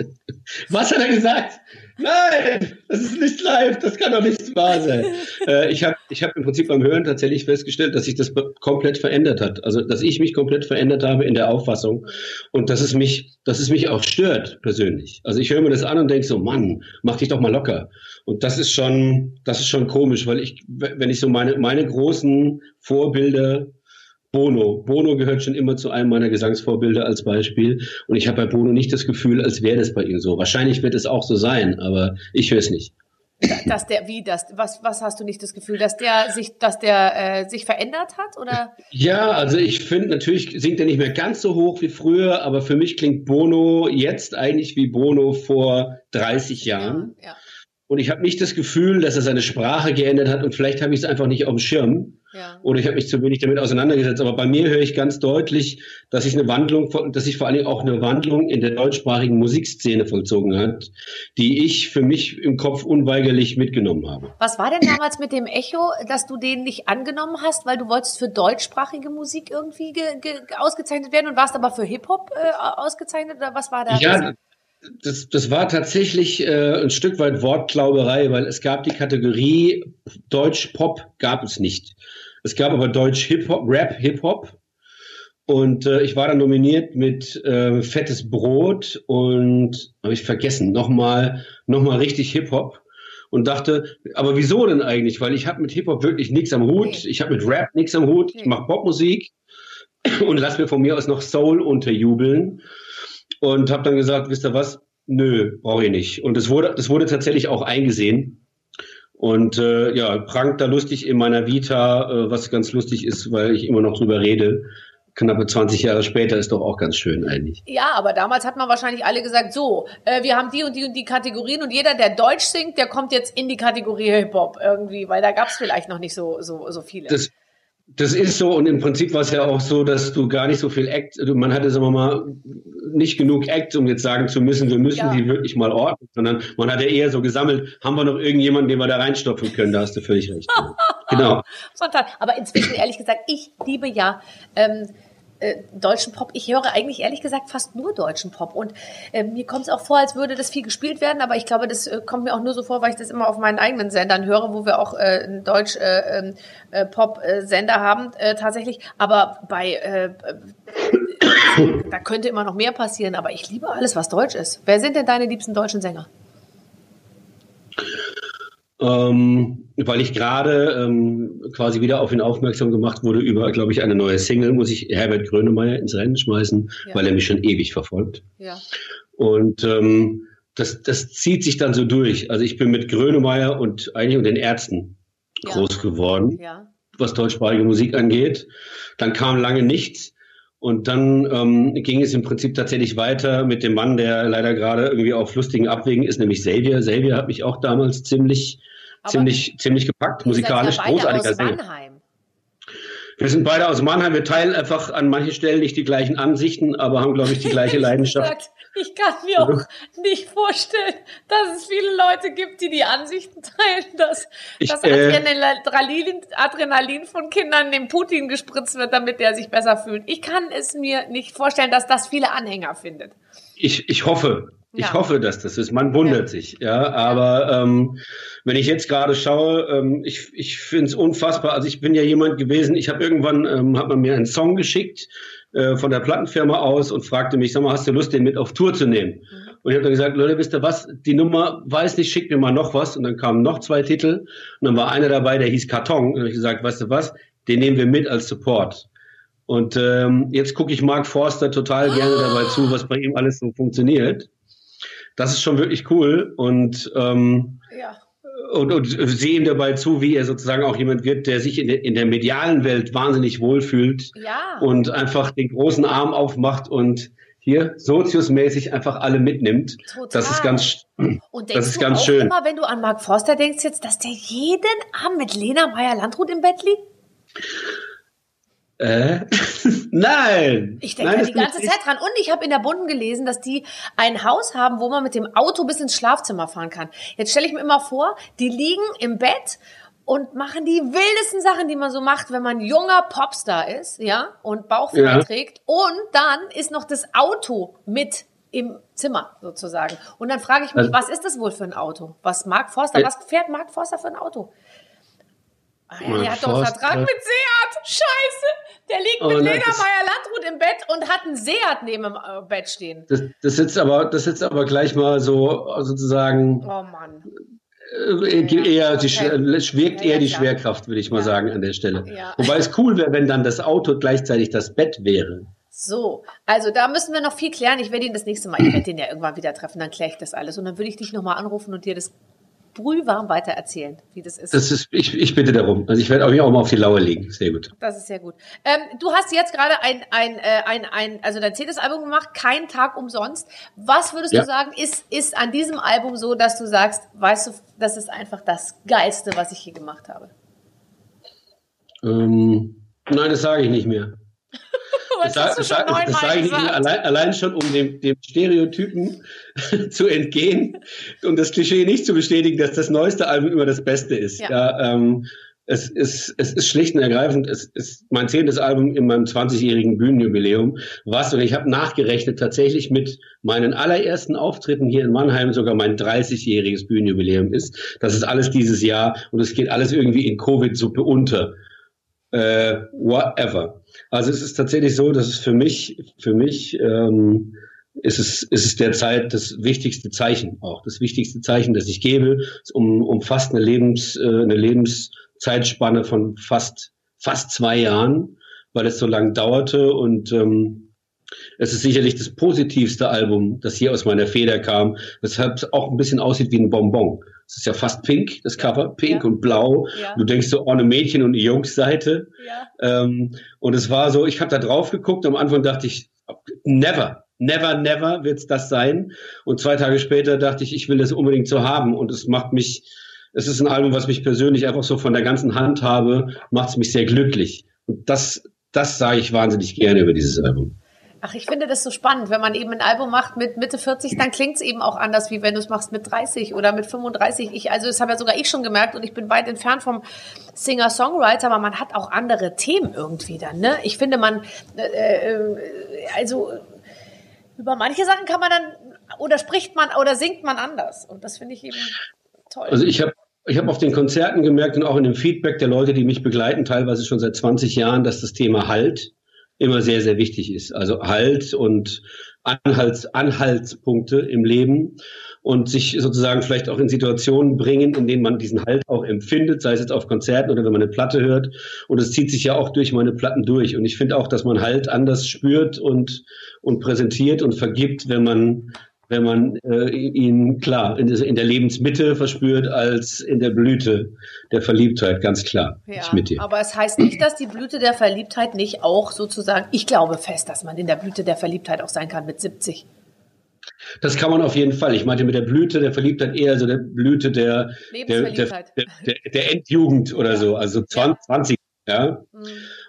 was hat er gesagt? Nein, das ist nicht live, das kann doch nicht wahr sein. äh, ich habe ich hab im Prinzip beim Hören tatsächlich festgestellt, dass sich das komplett verändert hat. Also, dass ich mich komplett verändert habe in der Auffassung und dass es mich, dass es mich auch stört persönlich. Also ich höre mir das an und denke so, Mann, mach dich doch mal locker. Und das ist schon, das ist schon komisch, weil ich, wenn ich so meine, meine großen Vorbilder Bono. Bono gehört schon immer zu einem meiner Gesangsvorbilder als Beispiel. Und ich habe bei Bono nicht das Gefühl, als wäre das bei ihm so. Wahrscheinlich wird es auch so sein, aber ich höre es nicht. Dass der, wie das, was, was hast du nicht das Gefühl, dass der sich, dass der äh, sich verändert hat, oder? Ja, also ich finde, natürlich singt er nicht mehr ganz so hoch wie früher, aber für mich klingt Bono jetzt eigentlich wie Bono vor 30 Jahren. Ja, ja. Und ich habe nicht das Gefühl, dass er seine Sprache geändert hat und vielleicht habe ich es einfach nicht auf dem Schirm. Ja. Oder ich habe mich zu wenig damit auseinandergesetzt. Aber bei mir höre ich ganz deutlich, dass sich eine Wandlung, dass sich vor allen Dingen auch eine Wandlung in der deutschsprachigen Musikszene vollzogen hat, die ich für mich im Kopf unweigerlich mitgenommen habe. Was war denn damals mit dem Echo, dass du den nicht angenommen hast, weil du wolltest für deutschsprachige Musik irgendwie ausgezeichnet werden und warst aber für Hip-Hop äh, ausgezeichnet? Oder was war da? Ja, das, das war tatsächlich äh, ein Stück weit Wortklauberei, weil es gab die Kategorie Deutsch-Pop gab es nicht. Es gab aber Deutsch-Hip-Hop, Rap-Hip-Hop. Und äh, ich war dann nominiert mit äh, Fettes Brot und habe ich vergessen, nochmal noch mal richtig Hip-Hop und dachte, aber wieso denn eigentlich? Weil ich habe mit Hip-Hop wirklich nichts am Hut, ich habe mit Rap nichts am Hut, ich mache Popmusik. Und lass mir von mir aus noch Soul unterjubeln und habe dann gesagt, wisst ihr was? Nö, brauche ich nicht. Und es wurde, das wurde tatsächlich auch eingesehen. Und äh, ja, prangt da lustig in meiner Vita, äh, was ganz lustig ist, weil ich immer noch drüber rede. Knappe 20 Jahre später ist doch auch ganz schön eigentlich. Ja, aber damals hat man wahrscheinlich alle gesagt, so, äh, wir haben die und die und die Kategorien und jeder, der Deutsch singt, der kommt jetzt in die Kategorie Hip-Hop irgendwie, weil da gab es vielleicht noch nicht so, so, so viele. Das, das ist so und im Prinzip war es ja auch so, dass du gar nicht so viel Act, man hatte, sagen wir mal, nicht genug Act, um jetzt sagen zu müssen, wir müssen ja. die wirklich mal ordnen, sondern man hat ja eher so gesammelt, haben wir noch irgendjemanden, den wir da reinstopfen können, da hast du völlig recht. genau. Aber inzwischen, ehrlich gesagt, ich liebe ja ähm, äh, deutschen Pop. Ich höre eigentlich ehrlich gesagt fast nur deutschen Pop. Und äh, mir kommt es auch vor, als würde das viel gespielt werden, aber ich glaube, das äh, kommt mir auch nur so vor, weil ich das immer auf meinen eigenen Sendern höre, wo wir auch äh, einen deutsch äh, ähm, äh, Pop-Sender haben äh, tatsächlich. Aber bei äh, da könnte immer noch mehr passieren, aber ich liebe alles, was deutsch ist. Wer sind denn deine liebsten deutschen Sänger? Ähm, weil ich gerade ähm, quasi wieder auf ihn aufmerksam gemacht wurde über, glaube ich, eine neue Single, muss ich Herbert Grönemeyer ins Rennen schmeißen, ja. weil er mich schon ewig verfolgt. Ja. Und ähm, das, das zieht sich dann so durch. Also ich bin mit Grönemeyer und eigentlich und den Ärzten ja. groß geworden, ja. was deutschsprachige Musik angeht. Dann kam lange nichts. Und dann ähm, ging es im Prinzip tatsächlich weiter mit dem Mann, der leider gerade irgendwie auf lustigen Abwägen ist, nämlich Xavier. Xavier hat mich auch damals ziemlich ziemlich, ziemlich gepackt, musikalisch, großartiger Sänger. Wir sind beide aus Mannheim. Wir teilen einfach an manchen Stellen nicht die gleichen Ansichten, aber haben, glaube ich, die gleiche Leidenschaft. ich kann mir auch nicht vorstellen, dass es viele Leute gibt, die die Ansichten teilen, dass ich, das äh, Adrenalin, Adrenalin von Kindern dem Putin gespritzt wird, damit der sich besser fühlt. Ich kann es mir nicht vorstellen, dass das viele Anhänger findet. Ich, ich hoffe, Ich Ja. hoffe, dass das ist. Man wundert Ja. sich, ja. Aber ähm, wenn ich jetzt gerade schaue, ähm, ich, ich finde es unfassbar. Also ich bin ja jemand gewesen, ich habe irgendwann, ähm, hat man mir einen Song geschickt äh, von der Plattenfirma aus und fragte mich, sag mal, hast du Lust, den mit auf Tour zu nehmen? Und ich habe dann gesagt, Leute, wisst ihr was, die Nummer weiß nicht, schickt mir mal noch was. Und dann kamen noch zwei Titel und dann war einer dabei, der hieß Karton. Und dann habe ich gesagt, weißt du was, den nehmen wir mit als Support. Und ähm, jetzt gucke ich Mark Forster total gerne dabei zu, was bei ihm alles so funktioniert. Das ist schon wirklich cool und ähm, Ja. und, und sehe ihm dabei zu, wie er sozusagen auch jemand wird, der sich in der, in der medialen Welt wahnsinnig wohlfühlt Ja. und einfach den großen Arm aufmacht und hier soziusmäßig einfach alle mitnimmt. Total. Das ist ganz Und Das denkst ist du ganz auch schön. immer, wenn du an Mark Forster denkst jetzt, dass der jeden Abend mit Lena Meyer-Landrut im Bett liegt? Äh, nein. Ich denke nein, das die ganze Zeit dran. Und ich habe in der Bunden gelesen, dass die ein Haus haben, wo man mit dem Auto bis ins Schlafzimmer fahren kann. Jetzt stelle ich mir immer vor, die liegen im Bett und machen die wildesten Sachen, die man so macht, wenn man junger Popstar ist, ja, und Bauchfrei Ja. trägt. Und dann ist noch das Auto mit im Zimmer sozusagen. Und dann frage ich mich, Also- was ist das wohl für ein Auto? Was Mark Forster, Äh. was fährt Mark Forster für ein Auto? Mark der hat doch einen. Vertrag mit Seat. Scheiße. Der liegt Oh mit das- Meyer-Landrut im Bett und hat einen Seat neben dem äh, Bett stehen. Das, das sitzt aber, das sitzt aber gleich mal so sozusagen Oh Mann. äh, eher die, okay. Schwer- wirkt Ja, ja, eher die. Schwerkraft, würde ich mal sagen an der Stelle. Ja. Wobei es cool wäre, wenn dann das Auto gleichzeitig das Bett wäre. So, also da müssen wir noch viel klären. Ich werde ihn das nächste Mal, ich werde den ja irgendwann wieder treffen, dann kläre ich das alles. Und dann würde ich dich nochmal anrufen und dir das brühwarm weiter erzählen, wie das ist. Das ist, ich, ich bitte darum. Also ich werde euch auch mal auf die Lauer legen. Sehr gut. Das ist sehr gut. Ähm, du hast jetzt gerade ein, ein, äh, ein, ein, also dein zehntes Album gemacht, kein Tag umsonst. Was würdest Ja. du sagen, ist, ist an diesem Album so, dass du sagst, weißt du, das ist einfach das Geilste, was ich je gemacht habe? Ähm, nein, das sage ich nicht mehr. Das, das, schon das, sage ich gesagt? Allein, allein schon, um dem, dem Stereotypen zu entgehen und das Klischee nicht zu bestätigen, dass das neueste Album immer das Beste ist. Ja. Ja. ähm, es, ist, es ist schlicht und ergreifend, es ist mein zehntes Album in meinem 20-jährigen Bühnenjubiläum. Was, und ich habe nachgerechnet, tatsächlich mit meinen allerersten Auftritten hier in Mannheim sogar mein 30-jähriges Bühnenjubiläum ist. Das ist alles dieses Jahr und es geht alles irgendwie in Covid-Suppe unter. Äh, whatever. Also es ist tatsächlich so, dass es für mich, für mich ähm, ist es, ist es derzeit das wichtigste Zeichen auch. Das wichtigste Zeichen, das ich gebe, Es um, umfasst eine Lebens, äh, eine Lebenszeitspanne von fast, fast zwei Jahren, weil es so lang dauerte und ähm, es ist sicherlich das positivste Album, das hier aus meiner Feder kam, weshalb es auch ein bisschen aussieht wie ein Bonbon. Es ist ja fast pink, das Cover, pink Ja. und blau. Ja. Du denkst so, oh, eine Mädchen- und eine Jungsseite. Ja. Ähm, und es war so, ich habe da drauf geguckt, am Anfang dachte ich, never, never, never wird's das sein. Und zwei Tage später dachte ich, ich will das unbedingt so haben. Und es macht mich, es ist ein Album, was mich persönlich einfach so von der ganzen Hand habe, macht's mich sehr glücklich. Und das, das sage ich wahnsinnig gerne über dieses Album. Ach, ich finde das so spannend. Wenn man eben ein Album macht mit Mitte 40, dann klingt es eben auch anders, wie wenn du es machst mit 30 oder mit 35. Ich, also das habe ja sogar ich schon gemerkt und ich bin weit entfernt vom Singer-Songwriter, aber man hat auch andere Themen irgendwie dann. Ne? Ich finde, man, äh, äh, also über manche Sachen kann man dann, oder spricht man oder singt man anders. Und das finde ich eben toll. Also ich habe ich hab auf den Konzerten gemerkt und auch in dem Feedback der Leute, die mich begleiten, teilweise schon seit 20 Jahren, dass das Thema Halt immer sehr, sehr wichtig ist. Also Halt und Anhalts, Anhaltspunkte im Leben und sich sozusagen vielleicht auch in Situationen bringen, in denen man diesen Halt auch empfindet, sei es jetzt auf Konzerten oder wenn man eine Platte hört. Und es zieht sich ja auch durch meine Platten durch. Und ich finde auch, dass man Halt anders spürt und, und präsentiert und vergibt, wenn man wenn man äh, ihn klar in, der- in der Lebensmitte verspürt als in der Blüte der Verliebtheit, ganz klar. Ja, ich mit dir. aber es heißt nicht, dass die Blüte der Verliebtheit nicht auch sozusagen, ich glaube fest, dass man in der Blüte der Verliebtheit auch sein kann mit 70. Das kann man auf jeden Fall. Ich meinte mit der Blüte der Verliebtheit eher so der Blüte der, der, der, der, der, Endjugend oder so, also 20, 20 ja. Mhm.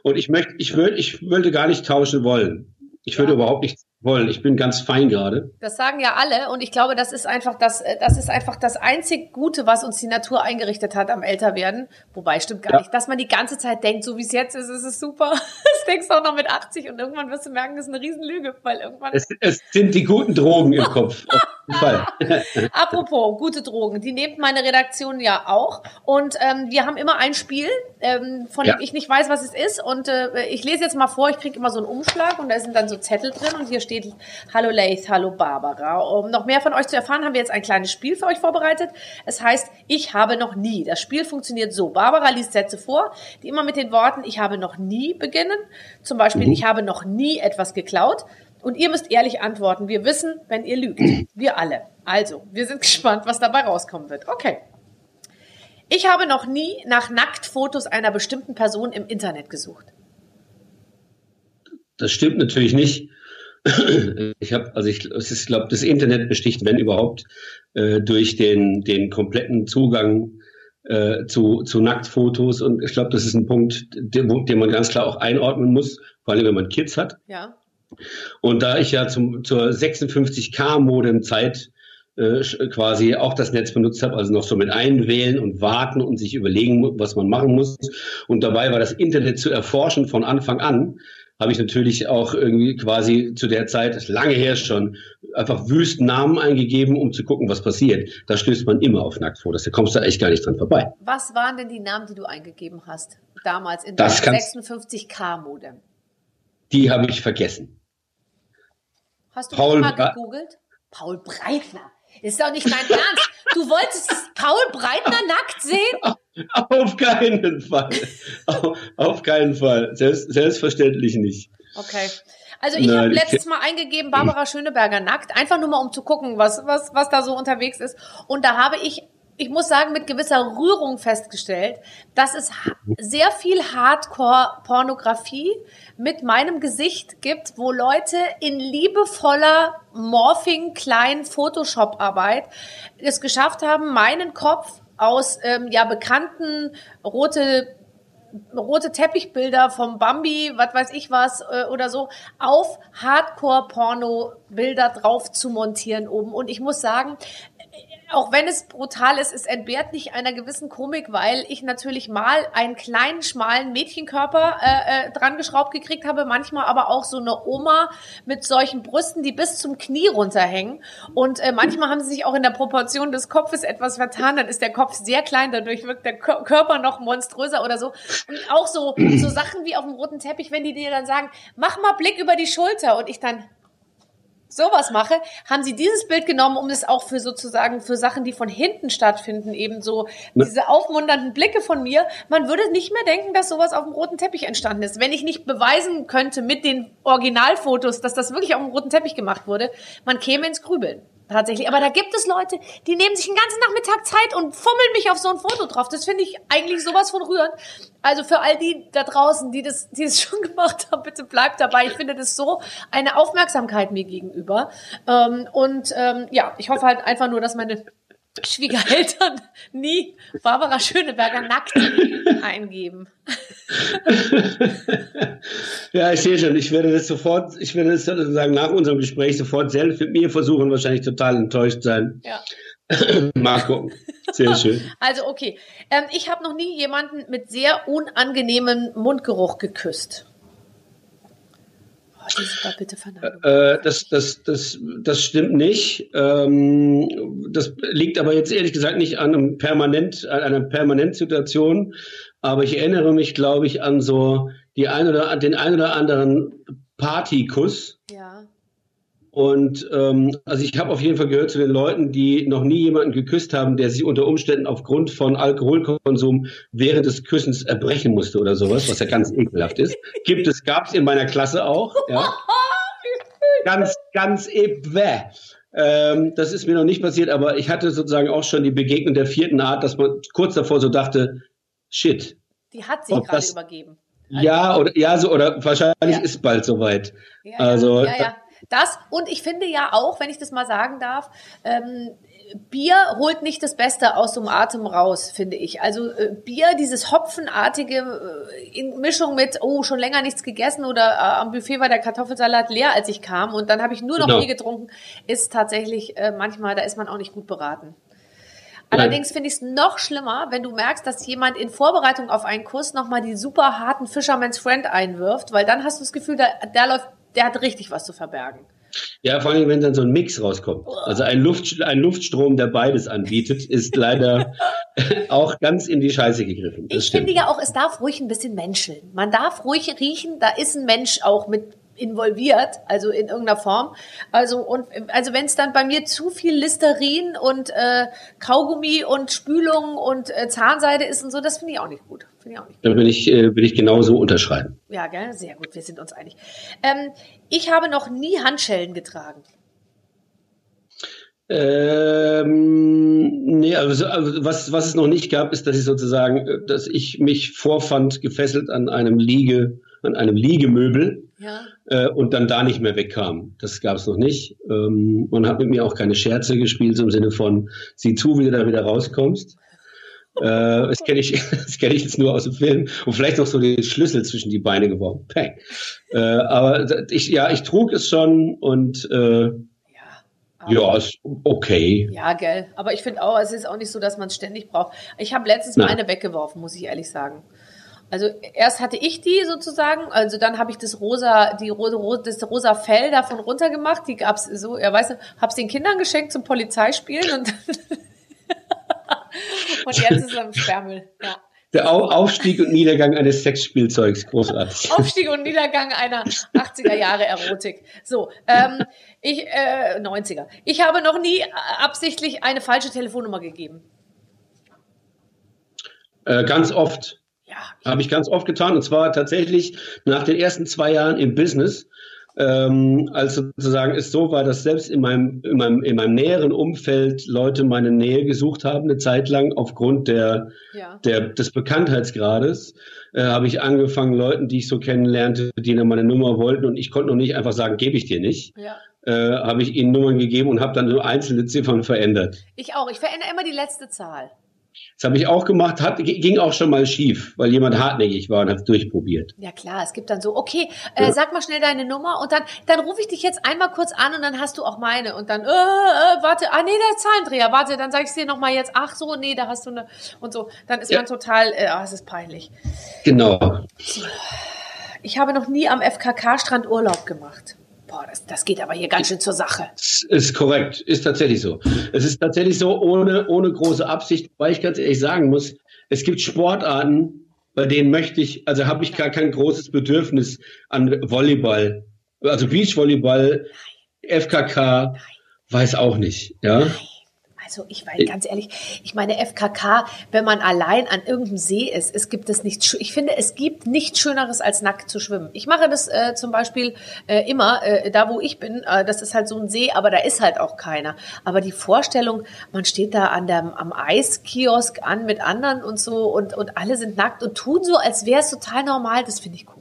Und ich möchte, ich würde, ich würde gar nicht tauschen wollen. Ich würde Ja. überhaupt nicht wollen. Ich bin ganz fein gerade. Das sagen ja alle und ich glaube, das ist einfach das, äh, das ist einfach das einzig Gute, was uns die Natur eingerichtet hat am Älterwerden. Wobei stimmt gar Ja. nicht, dass man die ganze Zeit denkt, so wie es jetzt ist, ist es super. Das denkst du auch noch mit 80 und irgendwann wirst du merken, das ist eine Riesenlüge, weil irgendwann Es, es sind die guten Drogen im Kopf. Fall. Apropos gute Drogen, die nehmt meine Redaktion ja auch. Und ähm, wir haben immer ein Spiel, ähm, von Ja. dem ich nicht weiß, was es ist. Und äh, ich lese jetzt mal vor, ich kriege immer so einen Umschlag und da sind dann so Zettel drin und hier steht Hallo Laith, hallo Barbara. Um noch mehr von euch zu erfahren, haben wir jetzt ein kleines Spiel für euch vorbereitet. Es heißt Ich habe noch nie. Das Spiel funktioniert so. Barbara liest Sätze vor, die immer mit den Worten Ich habe noch nie beginnen. Zum Beispiel Ich habe noch nie etwas geklaut. Und ihr müsst ehrlich antworten. Wir wissen, wenn ihr lügt. Wir alle. Also, wir sind gespannt, was dabei rauskommen wird. Okay. Ich habe noch nie nach Nacktfotos einer bestimmten Person im Internet gesucht. Das stimmt natürlich nicht. Ich habe, also ich, es ist, glaube das Internet besticht, wenn überhaupt, äh, durch den den kompletten Zugang äh, zu zu Nacktfotos und ich glaube, das ist ein Punkt, den, den man ganz klar auch einordnen muss, vor allem wenn man Kids hat. Ja. Und da ich ja zum, zur 56K-Modem-Zeit äh, quasi auch das Netz benutzt habe, also noch so mit einwählen und warten und sich überlegen, was man machen muss. Und dabei war das Internet zu erforschen von Anfang an, habe ich natürlich auch irgendwie quasi zu der Zeit, das lange her schon, einfach wüst Namen eingegeben, um zu gucken, was passiert. Da stößt man immer auf Nacktfotos. Da kommst du echt gar nicht dran vorbei. Was waren denn die Namen, die du eingegeben hast? Damals in Das deinem kannst- 56K-Modem. Die habe ich vergessen. Hast du Paul mal gegoogelt? Paul Breitner. Ist doch nicht dein Ernst. Du wolltest Paul Breitner nackt sehen? Auf keinen Fall. Auf, auf keinen Fall. Selbst, selbstverständlich nicht. Okay. Also ich habe letztes Mal eingegeben, Barbara Schöneberger nackt, einfach nur mal um zu gucken, was, was, was da so unterwegs ist. Und da habe ich, ich muss sagen, mit gewisser Rührung festgestellt, dass es sehr viel Hardcore-Pornografie mit meinem Gesicht gibt, wo Leute in liebevoller Morphing kleinen Photoshop-Arbeit es geschafft haben, meinen Kopf aus ähm, ja bekannten rote rote Teppichbilder vom Bambi, was weiß ich was äh, oder so, auf Hardcore-Porno-Bilder drauf zu montieren oben. Und ich muss sagen, auch wenn es brutal ist, es entbehrt nicht einer gewissen Komik, weil ich natürlich mal einen kleinen, schmalen Mädchenkörper äh, äh, dran geschraubt gekriegt habe, manchmal aber auch so eine Oma mit solchen Brüsten, die bis zum Knie runterhängen. Und äh, manchmal haben sie sich auch in der Proportion des Kopfes etwas vertan. Dann ist der Kopf sehr klein, dadurch wirkt der Kö- Körper noch monströser oder so. Und auch so, so Sachen wie auf dem roten Teppich, wenn die dir dann sagen, mach mal Blick über die Schulter und ich dann sowas mache, haben sie dieses Bild genommen, um es auch für sozusagen für Sachen, die von hinten stattfinden, eben so diese aufmunternden Blicke von mir. Man würde nicht mehr denken, dass sowas auf dem roten Teppich entstanden ist. Wenn ich nicht beweisen könnte mit den Originalfotos, dass das wirklich auf dem roten Teppich gemacht wurde, man käme ins Grübeln. Tatsächlich. Aber da gibt es Leute, die nehmen sich einen ganzen Nachmittag Zeit und fummeln mich auf so ein Foto drauf. Das finde ich eigentlich sowas von rührend. Also für all die da draußen, die das, die das schon gemacht haben, bitte bleibt dabei. Ich finde das so eine Aufmerksamkeit mir gegenüber. Ähm, und ähm, ja, ich hoffe halt einfach nur, dass meine Schwiegereltern nie Barbara Schöneberger nackt eingeben. Ja, ich sehe schon. Ich werde das sofort, ich werde das sozusagen nach unserem Gespräch sofort selbst mit mir versuchen, wahrscheinlich total enttäuscht sein. Ja. Mal gucken. Sehr schön. Also okay, ähm, ich habe noch nie jemanden mit sehr unangenehmem Mundgeruch geküsst. Oh, bitte verneinung. Äh, das, das, das, das stimmt nicht. Ähm, das liegt aber jetzt ehrlich gesagt nicht an einem permanent, an einer Permanentsituation. Aber ich erinnere mich, glaube ich, an so die ein oder den ein oder anderen Partykuss. Ja. Und ähm, also ich habe auf jeden Fall gehört zu den Leuten, die noch nie jemanden geküsst haben, der sich unter Umständen aufgrund von Alkoholkonsum während des Küssens erbrechen musste oder sowas, was ja ganz ekelhaft ist. Gibt es, gab es in meiner Klasse auch. Ja. Ganz, ganz ebäh. Ähm, das ist mir noch nicht passiert, aber ich hatte sozusagen auch schon die Begegnung der vierten Art, dass man kurz davor so dachte, shit. Die hat sich gerade übergeben. Ja, oder ja, so, oder wahrscheinlich Ja. ist bald soweit. Ja, Also, ja, ja. Das und ich finde ja auch, wenn ich das mal sagen darf, ähm, Bier holt nicht das Beste aus dem Atem raus, finde ich. Also äh, Bier, dieses hopfenartige äh, in Mischung mit, oh, schon länger nichts gegessen oder äh, am Buffet war der Kartoffelsalat leer, als ich kam und dann habe ich nur noch Genau. Bier getrunken, ist tatsächlich äh, manchmal, da ist man auch nicht gut beraten. Allerdings finde ich es noch schlimmer, wenn du merkst, dass jemand in Vorbereitung auf einen Kuss nochmal die super harten Fisherman's Friend einwirft, weil dann hast du das Gefühl, der, der läuft, der hat richtig was zu verbergen. Ja, vor allem, wenn dann so ein Mix rauskommt. Also ein, Luft, ein Luftstrom, der beides anbietet, ist leider auch ganz in die Scheiße gegriffen. Das ich stimmt. finde ja auch, es darf ruhig ein bisschen menscheln. Man darf ruhig riechen, da ist ein Mensch auch mit involviert, also in irgendeiner Form. Also und also wenn es dann bei mir zu viel Listerin und äh, Kaugummi und Spülung und äh, Zahnseide ist und so, das finde ich auch nicht gut. Finde ich auch nicht gut. Da will ich, äh, ich genauso unterschreiben. Ja, gell? sehr gut, wir sind uns einig. Ähm, ich habe noch nie Handschellen getragen. Ähm, nee, also, also, was, was es noch nicht gab, ist, dass ich sozusagen, äh, dass ich mich vorfand, gefesselt an einem Liege, an einem Liegemöbel ja. äh, und dann da nicht mehr wegkam. Das gab es noch nicht. Ähm, man hat mit mir auch keine Scherze gespielt im Sinne von, sieh zu, wie du da wieder rauskommst. Äh, das kenne ich, das kenne ich jetzt nur aus dem Film und vielleicht noch so den Schlüssel zwischen die Beine geworfen. Peng. Äh, aber ich, ja, ich trug es schon und äh, ja, ist okay. Ja, gell. Aber ich finde auch, es ist auch nicht so, dass man es ständig braucht. Ich habe letztens Nein. meine weggeworfen, muss ich ehrlich sagen. Also erst hatte ich die sozusagen, also dann habe ich das rosa, die rote, das rosa Fell davon runtergemacht. Die gab's so, ja, weißt du, hab's den Kindern geschenkt zum Polizeispielen und und jetzt ist es am Sperrmüll. Ja. Der Aufstieg und Niedergang eines Sexspielzeugs, großartig. Aufstieg und Niedergang einer 80er Jahre Erotik. So, ähm, ich, äh, 90er. Ich habe noch nie absichtlich eine falsche Telefonnummer gegeben. Äh, ganz oft. Ja. Habe ich ganz oft getan. Und zwar tatsächlich nach den ersten zwei Jahren im Business ähm, als sozusagen es so war, dass selbst in meinem, in, meinem, in meinem näheren Umfeld Leute meine Nähe gesucht haben, eine Zeit lang aufgrund der, ja. der, des Bekanntheitsgrades, äh, habe ich angefangen, Leuten, die ich so kennenlernte, die dann meine Nummer wollten und ich konnte noch nicht einfach sagen, gebe ich dir nicht. Ja. Äh, habe ich ihnen Nummern gegeben und habe dann nur einzelne Ziffern verändert. Ich auch. Ich verändere immer die letzte Zahl. Das habe ich auch gemacht, hat, ging auch schon mal schief, weil jemand hartnäckig war und hat es durchprobiert. Ja klar, es gibt dann so, okay, äh, ja. sag mal schnell deine Nummer und dann, dann rufe ich dich jetzt einmal kurz an und dann hast du auch meine und dann, äh, äh, warte, ah nee, der Zahlendreher, warte, dann sag ich dir nochmal jetzt, ach so, nee, da hast du eine und so. Dann ist ja. man total, äh, oh, es ist peinlich. Genau. Ich habe noch nie am FKK-Strand Urlaub gemacht. Boah, das, das geht aber hier ganz schön zur Sache. Ist korrekt, ist tatsächlich so. Es ist tatsächlich so, ohne, ohne große Absicht, weil ich ganz ehrlich sagen muss, es gibt Sportarten, bei denen möchte ich, also habe ich gar kein großes Bedürfnis an Volleyball. Also Beachvolleyball, FKK, weiß auch nicht, ja. Also ich meine ganz ehrlich, ich meine FKK, wenn man allein an irgendeinem See ist, es gibt es nicht. Ich finde, es gibt nichts Schöneres als nackt zu schwimmen. Ich mache das äh, zum Beispiel äh, immer äh, da, wo ich bin. Äh, das ist halt so ein See, aber da ist halt auch keiner. Aber die Vorstellung, man steht da an der am Eiskiosk an mit anderen und so und und alle sind nackt und tun so, als wäre es total normal. Das finde ich cool.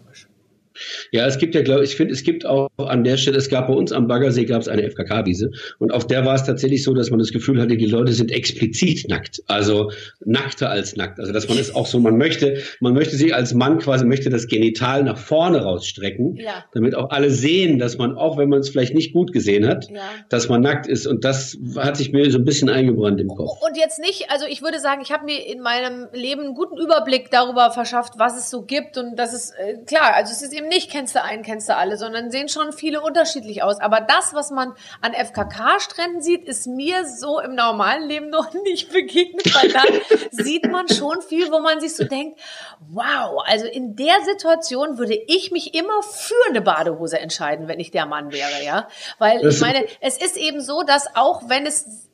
Ja, es gibt ja, glaube ich, finde, es gibt auch an der Stelle, es gab bei uns am Baggersee gab es eine FKK-Wiese und auf der war es tatsächlich so, dass man das Gefühl hatte, die Leute sind explizit nackt, also nackter als nackt. Also dass man ist auch so, man möchte, man möchte sich als Mann quasi möchte das Genital nach vorne rausstrecken, ja. damit auch alle sehen, dass man auch, wenn man es vielleicht nicht gut gesehen hat, ja. dass man nackt ist und das hat sich mir so ein bisschen eingebrannt im Kopf. Und jetzt nicht, also ich würde sagen, ich habe mir in meinem Leben einen guten Überblick darüber verschafft, was es so gibt und das ist äh, klar, also es ist eben nicht kennst du einen, kennst du alle, sondern sehen schon viele unterschiedlich aus. Aber das, was man an FKK-Stränden sieht, ist mir so im normalen Leben noch nicht begegnet, weil dann sieht man schon viel, wo man sich so denkt, wow, also in der Situation würde ich mich immer für eine Badehose entscheiden, wenn ich der Mann wäre, ja. Weil ich meine, es ist eben so, dass auch wenn es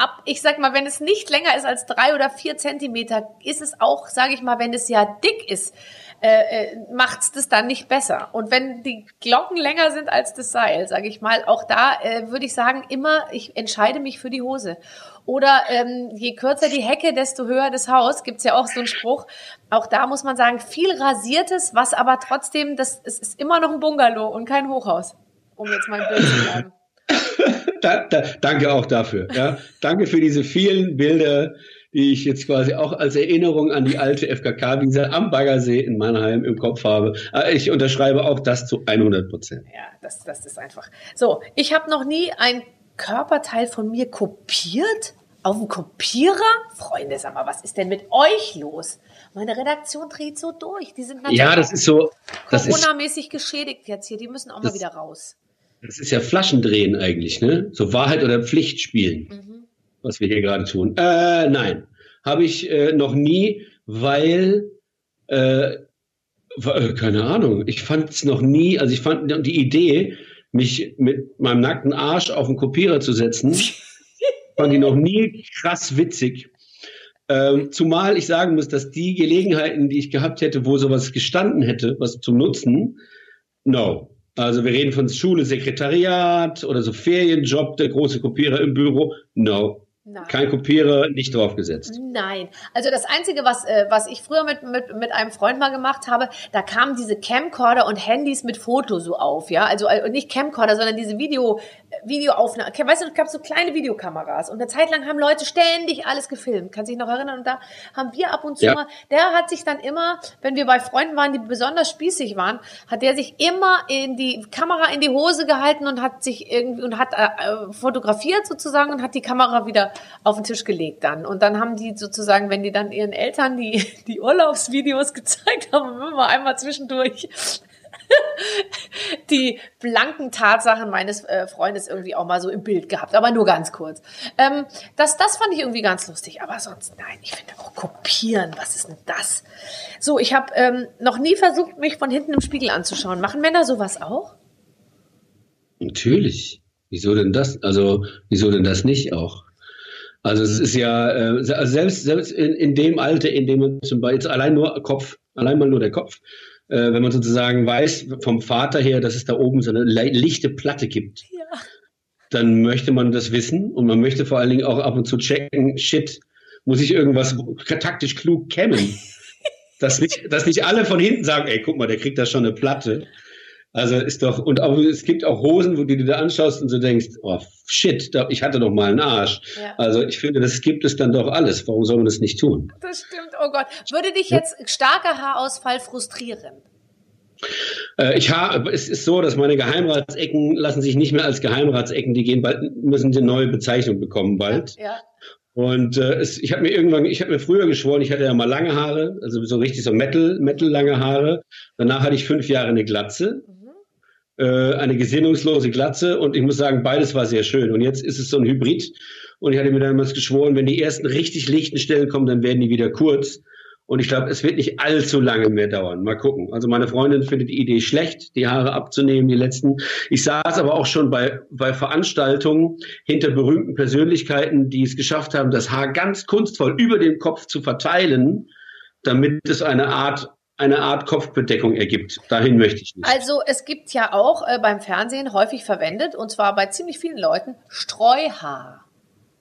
ab, ich sag mal, wenn es nicht länger ist als drei oder vier Zentimeter, ist es auch, sage ich mal, wenn es ja dick ist, äh, äh, macht's das dann nicht besser. Und wenn die Glocken länger sind als das Seil, sage ich mal, auch da äh, würde ich sagen, immer, ich entscheide mich für die Hose. Oder ähm, je kürzer die Hecke, desto höher das Haus, gibt's ja auch so einen Spruch. Auch da muss man sagen, viel rasiertes, was aber trotzdem, das es ist immer noch ein Bungalow und kein Hochhaus, um jetzt mal ein Bild zu bleiben. da, da, danke auch dafür. Ja. Danke für diese vielen Bilder, die ich jetzt quasi auch als Erinnerung an die alte FKK-Wiese am Baggersee in Mannheim im Kopf habe. Äh, ich unterschreibe auch das zu 100 Prozent. Ja, das, das ist einfach. So, ich habe noch nie ein Körperteil von mir kopiert auf dem Kopierer? Freunde, sag mal, was ist denn mit euch los? Meine Redaktion dreht so durch. Die sind natürlich ja, das ist so, Corona-mäßig geschädigt jetzt hier. Die müssen auch mal wieder raus. Das ist ja Flaschendrehen eigentlich, ne? So Wahrheit oder Pflicht spielen, mhm. Was wir hier gerade tun. Äh, nein, habe ich äh, noch nie, weil äh, äh keine Ahnung. Ich fand es noch nie, also ich fand die Idee, mich mit meinem nackten Arsch auf den Kopierer zu setzen, fand ich noch nie krass witzig. Ähm, zumal ich sagen muss, dass die Gelegenheiten, die ich gehabt hätte, wo sowas gestanden hätte, was zu nutzen, no. Also wir reden von Schule, Sekretariat oder so Ferienjob, der große Kopierer im Büro, no. Nein. Kein Kopierer, nicht draufgesetzt. Nein. Also das Einzige, was, äh, was ich früher mit, mit, mit einem Freund mal gemacht habe, da kamen diese Camcorder und Handys mit Foto so auf, ja. Also äh, nicht Camcorder, sondern diese Video, Videoaufnahmen. Weißt du, es gab so kleine Videokameras und eine Zeit lang haben Leute ständig alles gefilmt. Kannst dich noch erinnern? Und da haben wir ab und zu ja. mal, der hat sich dann immer, wenn wir bei Freunden waren, die besonders spießig waren, hat der sich immer in die Kamera in die Hose gehalten und hat sich irgendwie und hat äh, äh fotografiert sozusagen und hat die Kamera wieder auf den Tisch gelegt dann. Und dann haben die sozusagen, wenn die dann ihren Eltern die, die Urlaubsvideos gezeigt haben, immer einmal zwischendurch die blanken Tatsachen meines äh, Freundes irgendwie auch mal so im Bild gehabt, aber nur ganz kurz. Ähm, das, das fand ich irgendwie ganz lustig, aber sonst nein, ich finde auch kopieren, was ist denn das? So, ich habe ähm, noch nie versucht, mich von hinten im Spiegel anzuschauen. Machen Männer sowas auch? Natürlich. Wieso denn das? Also, wieso denn das nicht auch? Also es ist ja, äh, also selbst, selbst in, in dem Alter, in dem man zum Beispiel, allein nur Kopf, allein mal nur der Kopf, äh, wenn man sozusagen weiß vom Vater her, dass es da oben so eine lichte Platte gibt, ja. dann möchte man das wissen und man möchte vor allen Dingen auch ab und zu checken, shit, muss ich irgendwas taktisch klug kämmen? dass, nicht, dass nicht alle von hinten sagen, ey, guck mal, der kriegt da schon eine Platte. Also ist doch, und auch, es gibt auch Hosen, wo du dir da anschaust und so denkst, oh shit, ich hatte doch mal einen Arsch. Ja. Also ich finde, das gibt es dann doch alles. Warum soll man das nicht tun? Das stimmt, oh Gott. Würde dich jetzt starker Haarausfall frustrieren? Äh, ich habe, es ist so, dass meine Geheimratsecken lassen sich nicht mehr als Geheimratsecken, die gehen bald, müssen eine neue Bezeichnung bekommen bald. Ja. Und äh, es, ich habe mir irgendwann, ich habe mir früher geschworen, ich hatte ja mal lange Haare, also so richtig so Metal, Metal lange Haare. Danach hatte ich fünf Jahre eine Glatze. Äh, eine gesinnungslose Glatze und ich muss sagen, beides war sehr schön. Und jetzt ist es so ein Hybrid und ich hatte mir damals geschworen, wenn die ersten richtig lichten Stellen kommen, dann werden die wieder kurz. Und ich glaube, es wird nicht allzu lange mehr dauern. Mal gucken. Also meine Freundin findet die Idee schlecht, die Haare abzunehmen, die letzten. Ich saß aber auch schon bei, bei Veranstaltungen hinter berühmten Persönlichkeiten, die es geschafft haben, das Haar ganz kunstvoll über den Kopf zu verteilen, damit es eine Art eine Art Kopfbedeckung ergibt. Dahin möchte ich nicht. Also es gibt ja auch äh, beim Fernsehen häufig verwendet, und zwar bei ziemlich vielen Leuten, Streuhaar.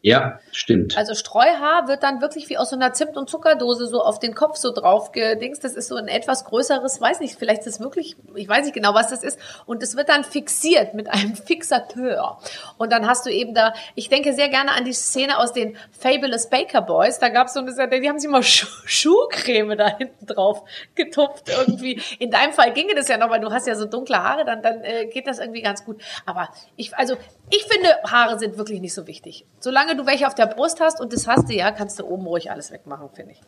Ja, stimmt. Also Streuhaar wird dann wirklich wie aus so einer Zimt- und Zuckerdose so auf den Kopf so drauf gedingst. Das ist so ein etwas größeres, weiß nicht, vielleicht ist es wirklich, ich weiß nicht genau, was das ist. Und es wird dann fixiert mit einem Fixateur. Und dann hast du eben da, ich denke sehr gerne an die Szene aus den Fabulous Baker Boys. Da gab es so eine, die haben sich mal Schuh Schuhcreme da hinten drauf getupft irgendwie. In deinem Fall ginge das ja noch, weil du hast ja so dunkle Haare, dann, dann äh, geht das irgendwie ganz gut. Aber ich, also ich finde, Haare sind wirklich nicht so wichtig. Solange du welche auf der Brust hast, und das hast du ja, kannst du oben ruhig alles wegmachen, finde ich.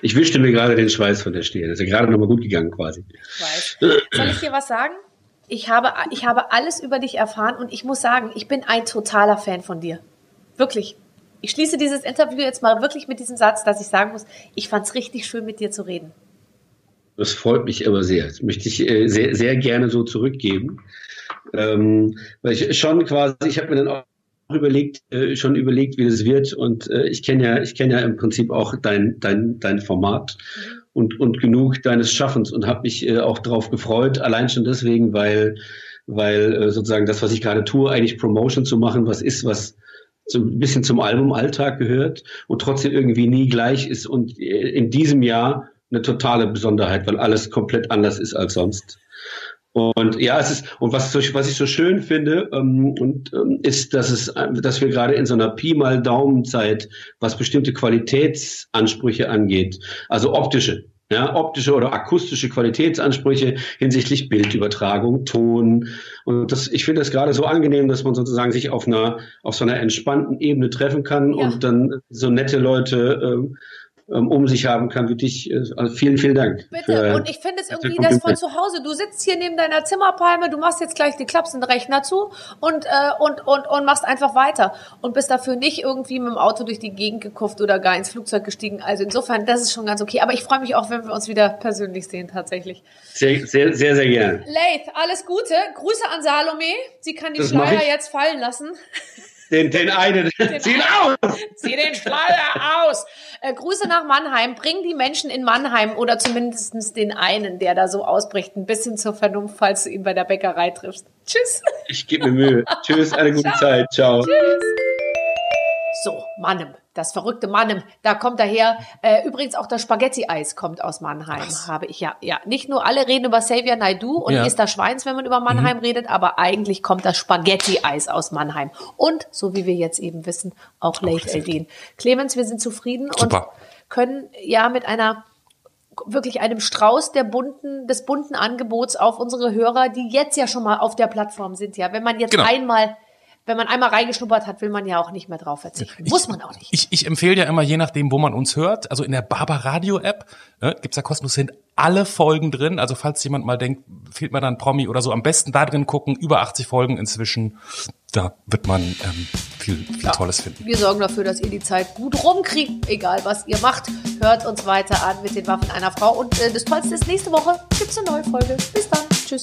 Ich wischte mir gerade den Schweiß von der Stirn. Das ist ja gerade nochmal gut gegangen quasi. Ich weiß. Soll ich dir was sagen? Ich habe, ich habe alles über dich erfahren und ich muss sagen, ich bin ein totaler Fan von dir. Wirklich. Ich schließe dieses Interview jetzt mal wirklich mit diesem Satz, dass ich sagen muss, ich fand es richtig schön, mit dir zu reden. Das freut mich aber sehr. Das möchte ich äh, sehr, sehr gerne so zurückgeben. Ähm, weil ich schon quasi, ich habe mir dann auch überlegt, äh, schon überlegt, wie das wird. Und äh, ich kenne ja, ich kenne ja im Prinzip auch dein, dein, dein Format mhm. und, und genug deines Schaffens und habe mich äh, auch darauf gefreut, allein schon deswegen, weil, weil äh, sozusagen das, was ich gerade tue, eigentlich Promotion zu machen, was ist, was so ein bisschen zum Albumalltag gehört und trotzdem irgendwie nie gleich ist und äh, in diesem Jahr eine totale Besonderheit, weil alles komplett anders ist als sonst. Und ja, es ist, und was, was ich so schön finde, ähm, und, ähm, ist, dass es, dass wir gerade in so einer Pi mal Daumenzeit, was bestimmte Qualitätsansprüche angeht, also optische, ja, optische oder akustische Qualitätsansprüche hinsichtlich Bildübertragung, Ton. Und das, ich finde das gerade so angenehm, dass man sozusagen sich auf einer, auf so einer entspannten Ebene treffen kann ja. und dann so nette Leute, äh, ähm, um sich haben kann wie dich. Äh, also vielen, vielen Dank. Bitte. Und ich finde es irgendwie das von zu Hause. Du sitzt hier neben deiner Zimmerpalme, du machst jetzt gleich die klappst den Rechner zu und, äh, und, und, und machst einfach weiter und bist dafür nicht irgendwie mit dem Auto durch die Gegend gekufft oder gar ins Flugzeug gestiegen. Also insofern, das ist schon ganz okay. Aber ich freue mich auch, wenn wir uns wieder persönlich sehen, tatsächlich. Sehr, sehr, sehr, sehr gerne. Leith, alles Gute. Grüße an Salome. Sie kann die das Schleier jetzt fallen lassen. Den, den einen, den zieh aus! Zieh den Schleier aus! Äh, Grüße nach Mannheim. Bring die Menschen in Mannheim oder zumindest den einen, der da so ausbricht, ein bisschen zur Vernunft, falls du ihn bei der Bäckerei triffst. Tschüss. Ich gebe mir Mühe. Tschüss, eine gute Ciao. Zeit. Ciao. Tschüss. So, Mannem, das verrückte Mannem, da kommt daher. Äh, übrigens auch das Spaghetti-Eis kommt aus Mannheim, Was? habe ich ja. Ja, nicht nur alle reden über Xavier Naidu und ja. Esther Schweins, wenn man über Mannheim mhm. redet, aber eigentlich kommt das Spaghetti-Eis aus Mannheim. Und, so wie wir jetzt eben wissen, auch Leif Eldin. Clemens, wir sind zufrieden Super. und können ja mit einer wirklich einem Strauß der bunten, des bunten Angebots auf unsere Hörer, die jetzt ja schon mal auf der Plattform sind, ja. Wenn man jetzt genau. einmal wenn man einmal reingeschnuppert hat, will man ja auch nicht mehr drauf verzichten. Muss man auch nicht. Ich, ich empfehle ja immer, je nachdem, wo man uns hört, also in der Barber Radio App, ne, gibt's da kostenlos, sind alle Folgen drin. Also falls jemand mal denkt, fehlt mir dann Promi oder so, am besten da drin gucken. Über 80 Folgen inzwischen. Da wird man ähm, viel, viel ja, Tolles finden. Wir sorgen dafür, dass ihr die Zeit gut rumkriegt, egal was ihr macht. Hört uns weiter an mit den Waffen einer Frau. Und äh, das Tollste ist, nächste Woche gibt's eine neue Folge. Bis dann. Tschüss.